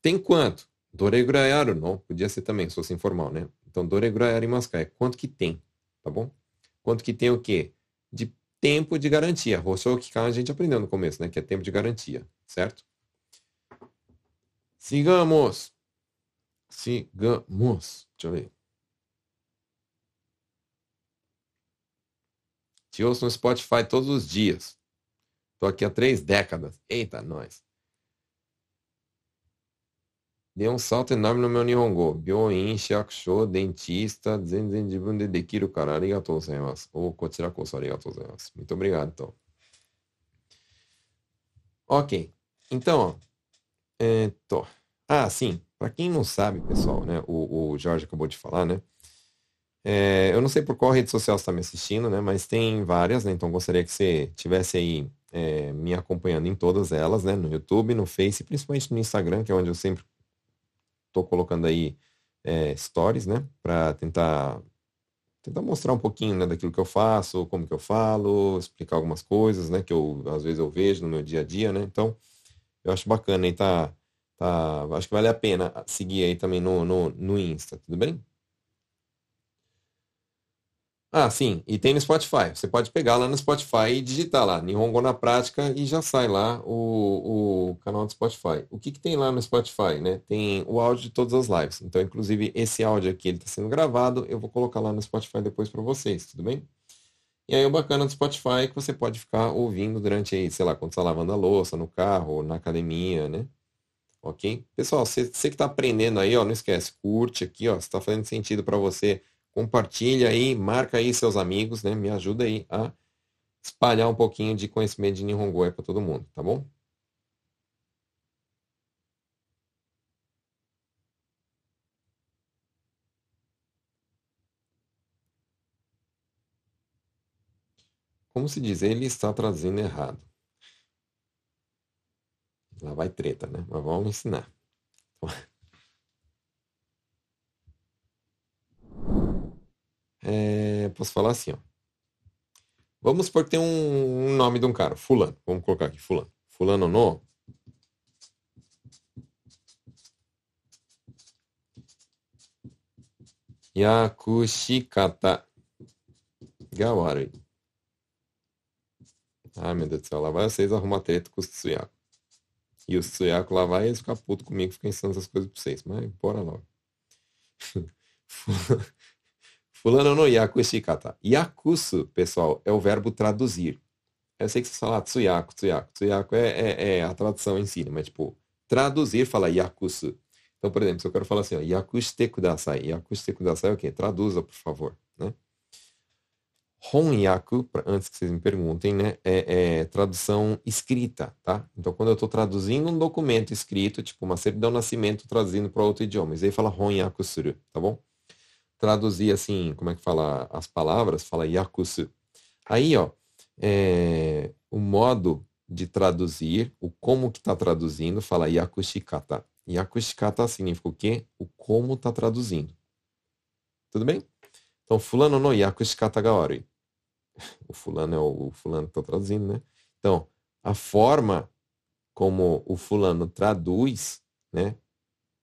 Tem quanto? Doregurai aru não? Podia ser também, se fosse informal, né? Então, doregurai arimasu é quanto que tem, tá bom? Quanto que tem o quê? De tempo de garantia. Hoshokikan a gente aprendeu no começo, né? Que é tempo de garantia, certo? Sigamos. Sigamos. Deixa eu ver. Te ouço no Spotify todos os dias. Tô aqui há três décadas. Eita, nós. Dei um salto enorme no meu Nihongo. Byoin, shakusho, dentista, zenzen jibun de dekiru kara. Arigatou gozaimasu. Ou kochira koso arigatou gozaimasu. Muito obrigado, então. Ok. Então, ó. É. Ah, sim. Para quem não sabe, pessoal, né? O, o Jorge acabou de falar, né? É, eu não sei por qual rede social você está me assistindo, né? Mas tem várias, né? Então gostaria que você tivesse aí é, me acompanhando em todas elas, né? No YouTube, no Face, principalmente no Instagram, que é onde eu sempre estou colocando aí é, stories, né? Para tentar tentar mostrar um pouquinho né, daquilo que eu faço, como que eu falo, explicar algumas coisas, né? Que eu às vezes eu vejo no meu dia a dia, né? Então eu acho bacana aí tá, tá acho que vale a pena seguir aí também no, no, no Insta, tudo bem? Ah, sim, e tem no Spotify. Você pode pegar lá no Spotify e digitar lá, Nihongo na Prática, e já sai lá o, o canal do Spotify. O que, que tem lá no Spotify, né? Tem o áudio de todas as lives. Então, inclusive, esse áudio aqui, ele está sendo gravado, eu vou colocar lá no Spotify depois para vocês, tudo bem? E aí, o bacana do Spotify é que você pode ficar ouvindo durante aí, sei lá, quando está lavando a louça, no carro, na academia, né? Ok? Pessoal, você, você que está aprendendo aí, ó, não esquece, curte aqui, ó, se está fazendo sentido para você compartilha aí, marca aí seus amigos, né? Me ajuda aí a espalhar um pouquinho de conhecimento de Nihongo para todo mundo, tá bom? Como se diz, ele está trazendo errado. Lá vai treta, né? Mas vamos ensinar. É, posso falar assim, ó. Vamos por ter um, um nome de um cara, fulano. Vamos colocar aqui, fulano. Fulano no. Yakushikata ga warui. Ah, meu Deus do céu, lá vai vocês arrumar treta com o Tsuyaku. E o Suyaku lá vai eles ficar puto comigo, ficar ensinando essas coisas pra vocês. Mas bora logo. Fulano no yakushikata. Yakusu, pessoal, é o verbo traduzir. Eu sei que você fala tsuyaku, tsuyaku. Tsuyaku é, é, é, a tradução em si, mas tipo, traduzir fala yakusu. Então, por exemplo, se eu quero falar assim, ó, yakushite kudasai. Yakushite kudasai é o quê? Traduza, por favor. Né? Honyaku, antes que vocês me perguntem, né, é, é, tradução escrita, tá? Então, quando eu estou traduzindo um documento escrito, tipo uma certidão nascimento, traduzindo para outro idioma, isso aí fala Honyaku suru, tá bom? Traduzir assim, como é que fala as palavras, fala yakusu. Aí, ó, é, o modo de traduzir, o como que está traduzindo, fala yakushikata. Yakushikata significa o quê? O como está traduzindo. Tudo bem? Então, fulano no yakushikata ga warui o fulano é o, o fulano que está traduzindo, né? Então, a forma como o fulano traduz, né?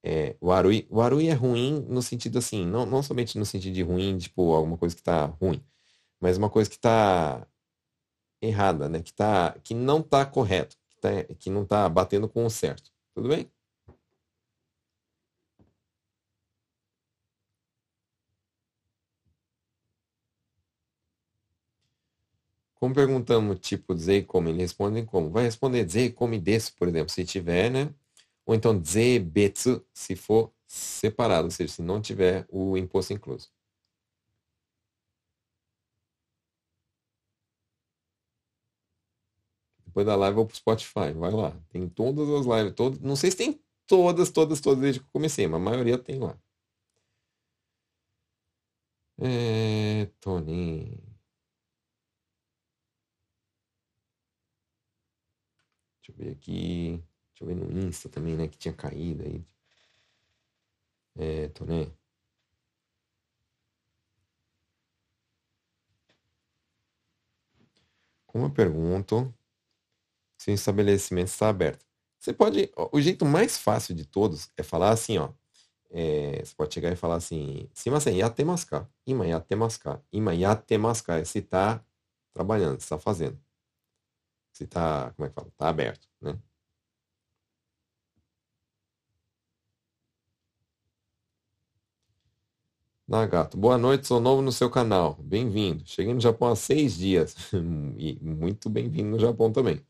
É, o Arui, o Arui é ruim no sentido assim, não, não somente no sentido de ruim, tipo, alguma coisa que está ruim, mas uma coisa que está errada, né? Que, tá, que não está correto, que, tá, que não está batendo com o certo. Tudo bem? Como perguntamos tipo dizer como, eles respondem como? Vai responder dizer come desu, por exemplo, se tiver, né? Ou então dizer betsu, se for separado, ou seja, se não tiver o imposto incluso. Depois da live eu vou pro Spotify, vai lá. Tem todas as lives, todas, não sei se tem todas, todas, todas desde que eu comecei, mas a maioria tem lá. É, Tony. Deixa eu ver aqui. Deixa eu ver no Insta também, né? Que tinha caído aí. É, né? Como eu pergunto se o estabelecimento está aberto? Você pode. O jeito mais fácil de todos é falar assim, ó. É, você pode chegar e falar assim, simasen, yatemaska, ima yatemaska, ima yatemaska, é se está trabalhando, se está fazendo se está, como é que fala? Está aberto, né? Nagato, boa noite, sou novo no seu canal. Bem-vindo. Cheguei no Japão há seis dias. e muito bem-vindo no Japão também.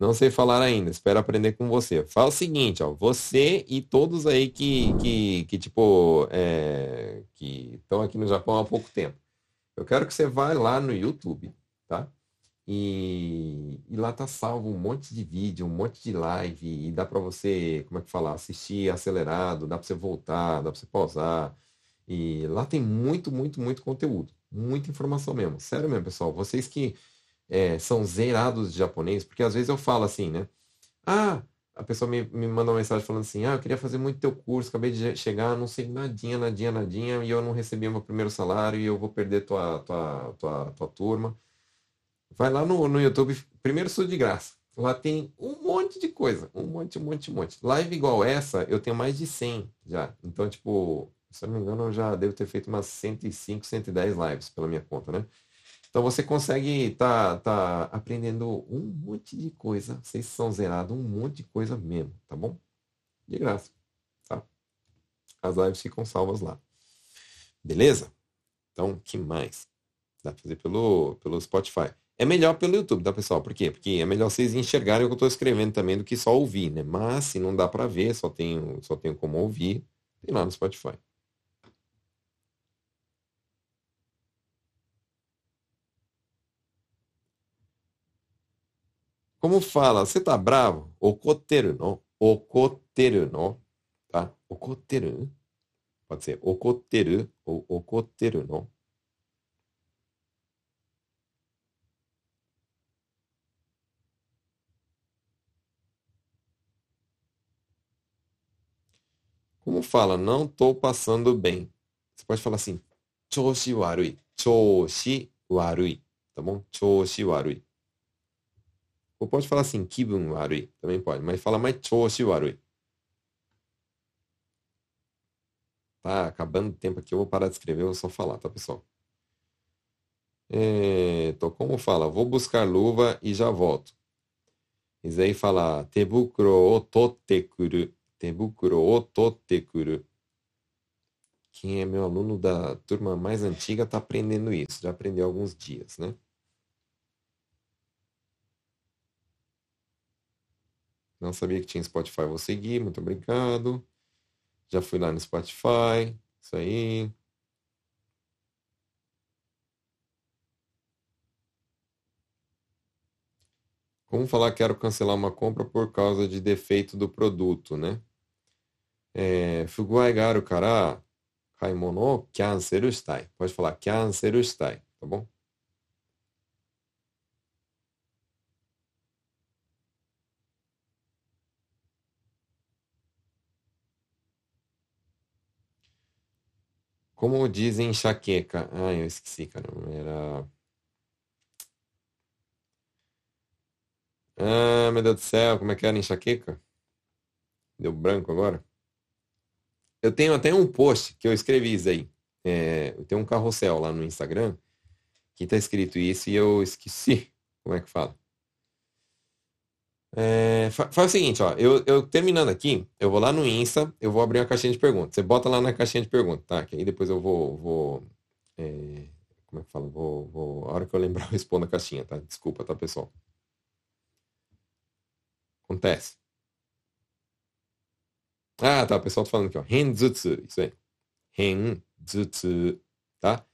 Não sei falar ainda, espero aprender com você. Fala o seguinte, ó, você e todos aí que, que, que tipo, é, que estão aqui no Japão há pouco tempo. Eu quero que você vá lá no YouTube, tá? E, e, lá tá salvo um monte de vídeo, um monte de live, e dá para você, como é que fala, assistir acelerado, dá para você voltar, dá para você pausar. E lá tem muito, muito, muito conteúdo, muita informação mesmo. Sério mesmo, pessoal. Vocês que é, são zerados de japonês, porque às vezes eu falo assim, né? Ah, a pessoa me, me manda uma mensagem falando assim, ah, eu queria fazer muito teu curso, acabei de chegar, não sei nadinha, nadinha, nadinha, e eu não recebi meu primeiro salário e eu vou perder tua, tua, tua, tua turma. Vai lá no, no YouTube, primeiro estudo de graça. Lá tem um monte de coisa, um monte, um monte, um monte. Live igual essa, eu tenho mais de 100 já. Então, tipo, se não me engano, eu já devo ter feito umas 105, 110 lives pela minha conta, né? Então você consegue tá, tá aprendendo um monte de coisa. Vocês são zerados, um monte de coisa mesmo, tá bom? De graça, tá? As lives ficam salvas lá. Beleza? Então, que mais? Dá pra fazer pelo, pelo Spotify. É melhor pelo YouTube, tá, pessoal? Por quê? Porque é melhor vocês enxergarem o que eu estou escrevendo também do que só ouvir, né? Mas se não dá para ver, só tenho, só tenho como ouvir, tem lá no Spotify. Como fala? Você tá bravo? Okoteru no. Okoteru no. Tá? Okoteru. Pode ser okoteru ou okoteru no. Como fala, não estou passando bem. Você pode falar assim, choshi warui. Choshi warui. Tá bom? Choshi warui. Ou pode falar assim, kibun warui. Também pode. Mas fala mais choshi warui. Tá acabando o tempo aqui. Eu vou parar de escrever. Eu vou só falar, tá, pessoal? É, então, como fala? Vou buscar luva e já volto. Isso aí fala tebukuro o totte kuru. Tebukuro o totte kuru. Quem é meu aluno da turma mais antiga está aprendendo isso. Já aprendeu alguns dias, né? Não sabia que tinha Spotify, vou seguir, muito obrigado. Já fui lá no Spotify, isso aí. Como falar que quero cancelar uma compra por causa de defeito do produto, né? É, Fuguai garu kara kaimono cancel shitai. Pode falar cancel shitai, tá bom? Como dizem enxaqueca? Ah, eu esqueci, caramba. Era. Ah, meu Deus do céu, como é que era enxaqueca? Deu branco agora? Eu tenho até um post que eu escrevi isso aí. É, eu tenho um carrossel lá no Instagram que tá escrito isso e eu esqueci como é que fala. É, fa- faz o seguinte, ó, eu, eu terminando aqui, eu vou lá no Insta, eu vou abrir uma caixinha de perguntas. Você bota lá na caixinha de perguntas, tá? Que aí depois eu vou, vou é, como é que fala? Vou, vou, a hora que eu lembrar eu respondo a caixinha, tá? Desculpa, tá, pessoal? Acontece. Ah, tá, o pessoal tá falando aqui, ó, Renzutsu, isso aí. Renzutsu, tá?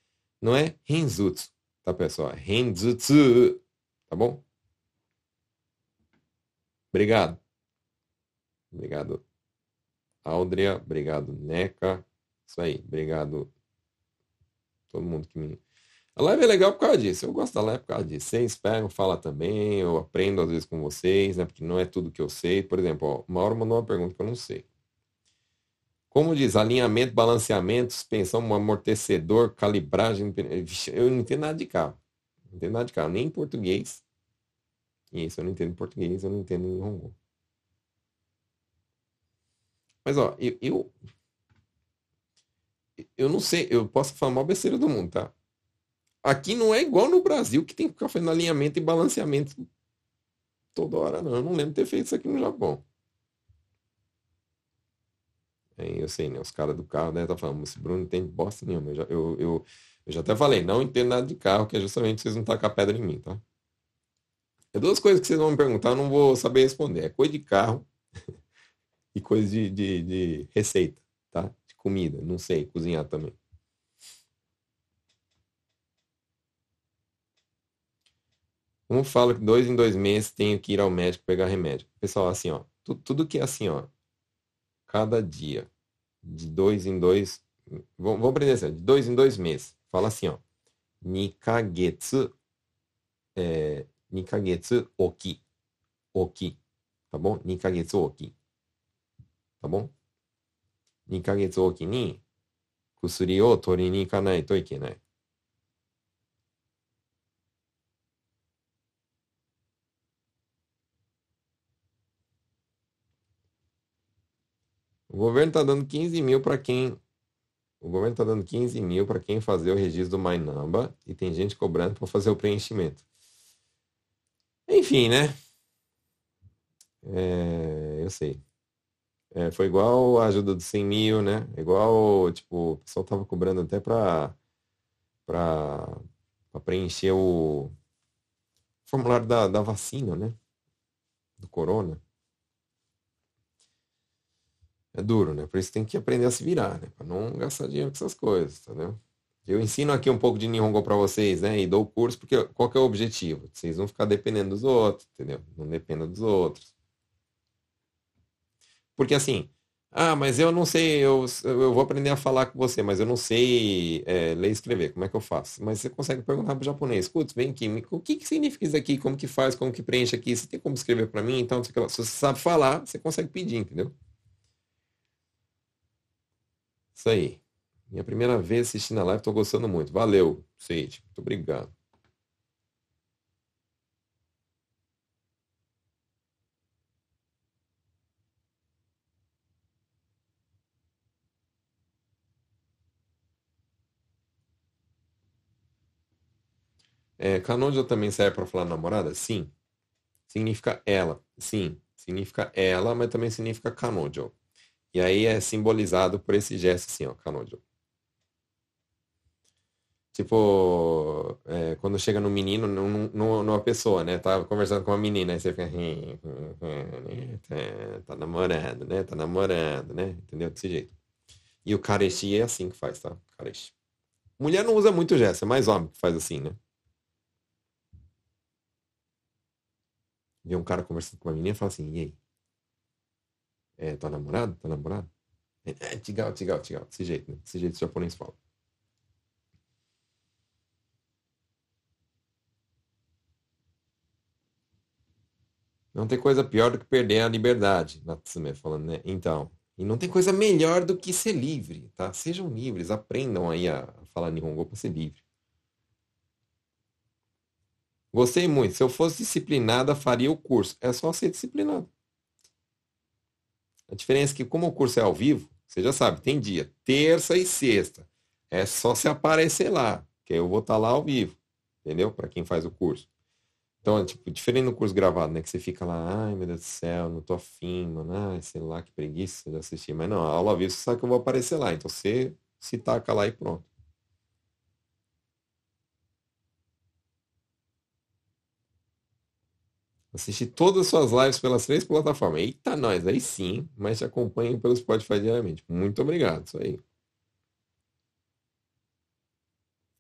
Não é Renzutsu, tá, pessoal? É Renzutsu, tá bom? Obrigado. Obrigado, Aldria. Obrigado, Neca. Isso aí. Obrigado todo mundo que me. A live é legal por causa disso. Eu gosto da live por causa disso. Vocês pegam, falam também. Eu aprendo às vezes com vocês, né? Porque não é tudo que eu sei. Por exemplo, ó, uma hora mandou uma pergunta que eu não sei. Como diz, alinhamento, balanceamento, suspensão, amortecedor, calibragem. Eu não entendo nada de carro. Não entendo nada de carro, nem em português. Isso, eu não entendo português, eu não entendo em Hongo. Mas, ó, eu, eu, eu não sei, eu posso falar a maior besteira do mundo, tá? Aqui não é igual no Brasil, que tem que ficar fazendo alinhamento e balanceamento toda hora, não. Eu não lembro ter feito isso aqui no Japão. É, eu sei, né? Os caras do carro devem estar falando, esse Bruno não tem bosta nenhuma. Eu já, eu, eu, eu já até falei, não entendo nada de carro, que é justamente vocês não tacar pedra em mim, tá? É duas coisas que vocês vão me perguntar, eu não vou saber responder. É coisa de carro e coisa de, de, de receita, tá? De comida, não sei, cozinhar também. Como falo que dois em dois meses tenho que ir ao médico pegar remédio. Pessoal, assim, ó, tu- tudo que é assim, ó, cada dia, de dois em dois, vamos, aprender assim, de dois em dois meses. Fala assim, ó, nikagetsu, é, nikagetsu oki, oki, tá bom? Nikagetsu oki, tá bom? 2ヶ月おきに薬を取りに行かないといけない。O governo está dando 15 mil para quem. O governo está dando 15 mil para quem fazer o registro do Mainamba e tem gente cobrando para fazer o preenchimento. Enfim, né? É, eu sei. É, foi igual a ajuda dos 100 mil, né? Igual, tipo, o pessoal tava cobrando até para para preencher o formulário da, da vacina, né? Do corona. É duro, né? Por isso tem que aprender a se virar, né? Para não gastar dinheiro com essas coisas, entendeu? Eu ensino aqui um pouco de Nihongo para vocês, né? E dou o curso porque qual que é o objetivo? Vocês não ficar dependendo dos outros, entendeu? Não dependa dos outros. Porque assim, ah, mas eu não sei, eu, eu vou aprender a falar com você, mas eu não sei é, ler e escrever, como é que eu faço? Mas você consegue perguntar para o japonês, escuta, vem aqui, o que que significa isso aqui? Como que faz? Como que preenche aqui? Você tem como escrever para mim? Então, se você sabe falar, você consegue pedir, entendeu? Isso aí. Minha primeira vez assistindo a live, tô gostando muito. Valeu, Seide. Muito obrigado. É, também serve para falar namorada? Sim. significa ela. Sim, significa ela, mas também significa kanojo. E aí é simbolizado por esse gesto assim, ó, kanojo. Tipo, é, quando chega no menino, no, numa pessoa, né? Tá conversando com uma menina, aí você fica. Tá namorando, né? Tá namorando, né? Entendeu? Desse jeito. E o kareshi é assim que faz, tá? Kareshi. Mulher não usa muito gesto, é mais homem que faz assim, né? Vê um cara conversando com uma menina e fala assim, e aí? É, tá namorado? Tá namorado? É, é tigal, tigal, tigal. Desse jeito, né? Desse jeito o japonês fala. Não tem coisa pior do que perder a liberdade, Natsume falando, né? Então, e não tem coisa melhor do que ser livre, tá? Sejam livres, aprendam aí a falar Nihongo para ser livre. Gostei muito. Se eu fosse disciplinada, faria o curso. É só ser disciplinado. A diferença é que, como o curso é ao vivo, você já sabe, tem dia, terça e sexta. É só se aparecer lá, que eu vou estar lá ao vivo. Entendeu? Para quem faz o curso. Então, é, tipo, diferente no curso gravado, né? Que você fica lá, ai meu Deus do céu, não tô afim, mano, ai, sei lá, que preguiça de assistir. Mas não, a aula ao você sabe que eu vou aparecer lá. Então você se taca lá e pronto. Assistir todas as suas lives pelas três plataformas. Eita, nós, aí sim, mas te acompanhem pelo Spotify diariamente. Muito obrigado, isso aí.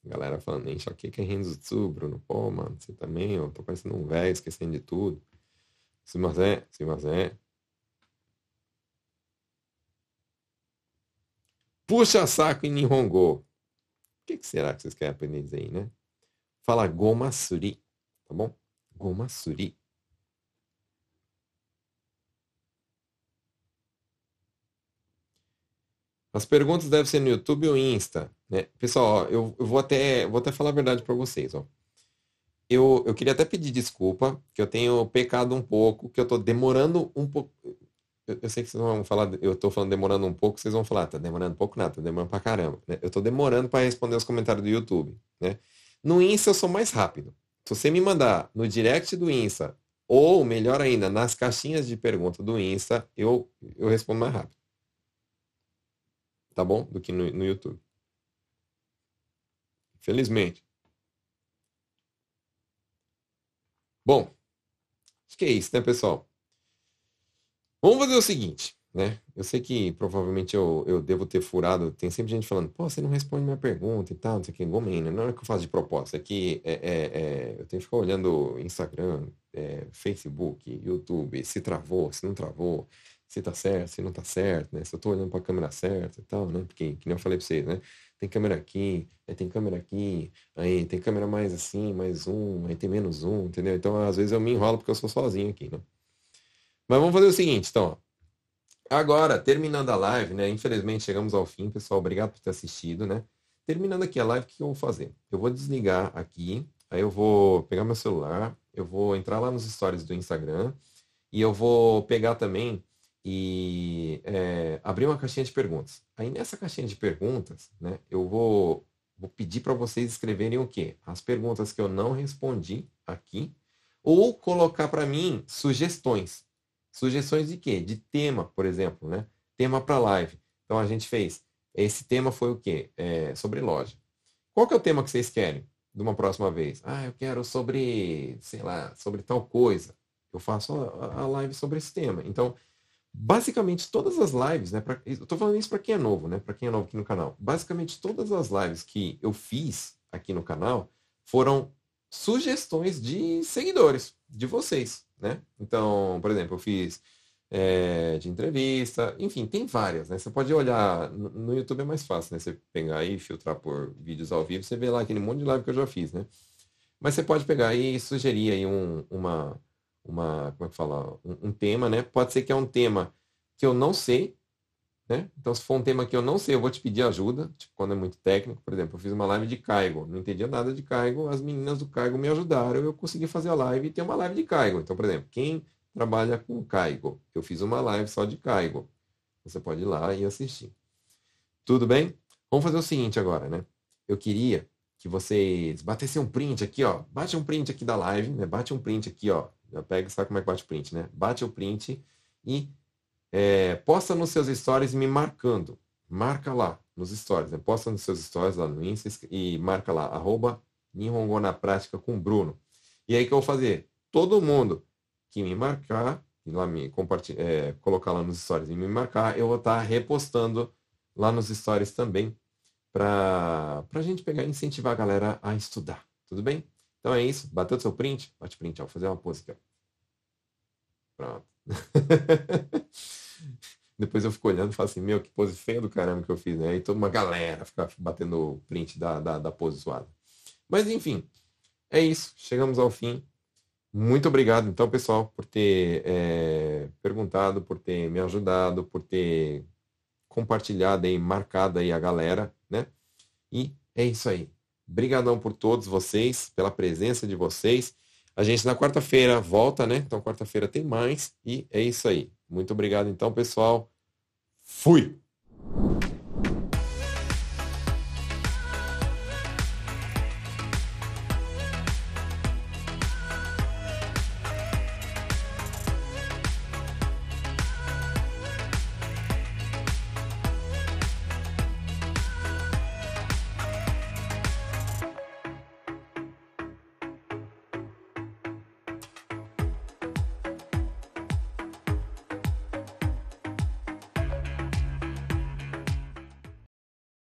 Galera falando, enxaqueca é Renzo Bruno. Pô, mano, você também, eu tô parecendo um velho, esquecendo de tudo. Se mas é, se mas é. Puxa saco em Nihongo. O que, que será que vocês querem aprender dizer aí, né? Fala goma suri, tá bom? Goma suri. As perguntas devem ser no YouTube ou Insta. Né? Pessoal, ó, eu, eu, vou, até, vou até falar a verdade para vocês. Ó. Eu, eu queria até pedir desculpa, que eu tenho pecado um pouco, que eu estou demorando um pouco. Eu, eu, sei que vocês vão falar, eu estou falando demorando um pouco, vocês vão falar, tá demorando um pouco nada, tá demorando pra caramba. Né? Eu estou demorando para responder os comentários do YouTube. Né? No Insta eu sou mais rápido. Se você me mandar no direct do Insta, ou melhor ainda, nas caixinhas de pergunta do Insta, eu, eu respondo mais rápido tá bom? Do que no, no YouTube. Felizmente. Bom, acho que é isso, né, pessoal? Vamos fazer o seguinte, né? Eu sei que provavelmente eu, eu devo ter furado. Tem sempre gente falando, pô, você não responde minha pergunta e tal, não sei o que. Gomem, né? Não é que eu faço de propósito, é que é, é, é, eu tenho que ficar olhando Instagram, é, Facebook, YouTube, se travou, se não travou se tá certo, se não tá certo, né? Se eu tô olhando para a câmera certa e tal, né? Porque, que nem eu falei para vocês, né? Tem câmera aqui, aí tem câmera aqui, aí tem câmera mais assim, mais um, aí tem menos um, entendeu? Então, às vezes eu me enrolo porque eu sou sozinho aqui, né? Mas vamos fazer o seguinte, então, ó. Agora, terminando a live, né? Infelizmente chegamos ao fim, pessoal. Obrigado por ter assistido, né? Terminando aqui a live, o que eu vou fazer? Eu vou desligar aqui, aí eu vou pegar meu celular, eu vou entrar lá nos stories do Instagram e eu vou pegar também e é, abrir uma caixinha de perguntas. Aí nessa caixinha de perguntas, né, eu vou, vou pedir para vocês escreverem o quê? As perguntas que eu não respondi aqui, ou colocar para mim sugestões. Sugestões de quê? De tema, por exemplo, né? Tema para live. Então a gente fez. Esse tema foi o quê? É, sobre loja. Qual que é o tema que vocês querem de uma próxima vez? Ah, eu quero sobre, sei lá, sobre tal coisa. Eu faço a, a live sobre esse tema. Então, basicamente todas as lives, né? Pra, eu tô falando isso para quem é novo, né? Para quem é novo aqui no canal. Basicamente todas as lives que eu fiz aqui no canal foram sugestões de seguidores, de vocês, né? Então, por exemplo, eu fiz é, de entrevista, enfim, tem várias, né? Você pode olhar no, no YouTube é mais fácil, né? Você pegar e filtrar por vídeos ao vivo, você vê lá aquele monte de live que eu já fiz, né? Mas você pode pegar e sugerir aí um, uma uma, como é que fala, um, um, tema, né? Pode ser que é um tema que eu não sei, né? Então, se for um tema que eu não sei, eu vou te pedir ajuda, tipo, quando é muito técnico, por exemplo, eu fiz uma live de Caigo, não entendia nada de Caigo, as meninas do Caigo me ajudaram, eu consegui fazer a live e ter uma live de Caigo. Então, por exemplo, quem trabalha com Caigo, eu fiz uma live só de Caigo. Você pode ir lá e assistir. Tudo bem? Vamos fazer o seguinte agora, né? Eu queria que vocês batessem um print aqui, ó. Bate um print aqui da live, né? Bate um print aqui, ó, Já pega sabe como é que bate o print, né? Bate o print e é, posta nos seus stories me marcando. Marca lá nos stories, né? Posta nos seus stories lá no Insta e marca lá, arroba Nihongo na prática com Bruno. E aí que eu vou fazer? Todo mundo que me marcar, e lá me compartilhar, é, colocar lá nos stories e me marcar, eu vou estar tá repostando lá nos stories também para a gente pegar e incentivar a galera a estudar. Tudo bem? Então é isso. Bateu seu print? Bate print, ó. Vou fazer uma pose aqui, ó. Pronto. Depois eu fico olhando e falo assim, meu, que pose feia do caramba que eu fiz, né? E toda uma galera fica batendo print da, da, da pose zoada. Mas enfim, é isso. Chegamos ao fim. Muito obrigado, então, pessoal, por ter é, perguntado, por ter me ajudado, por ter compartilhado e marcado aí a galera, né? E é isso aí. Obrigadão por todos vocês, pela presença de vocês. A gente na quarta-feira volta, né? Então, quarta-feira tem mais. E é isso aí. Muito obrigado, então, pessoal. Fui!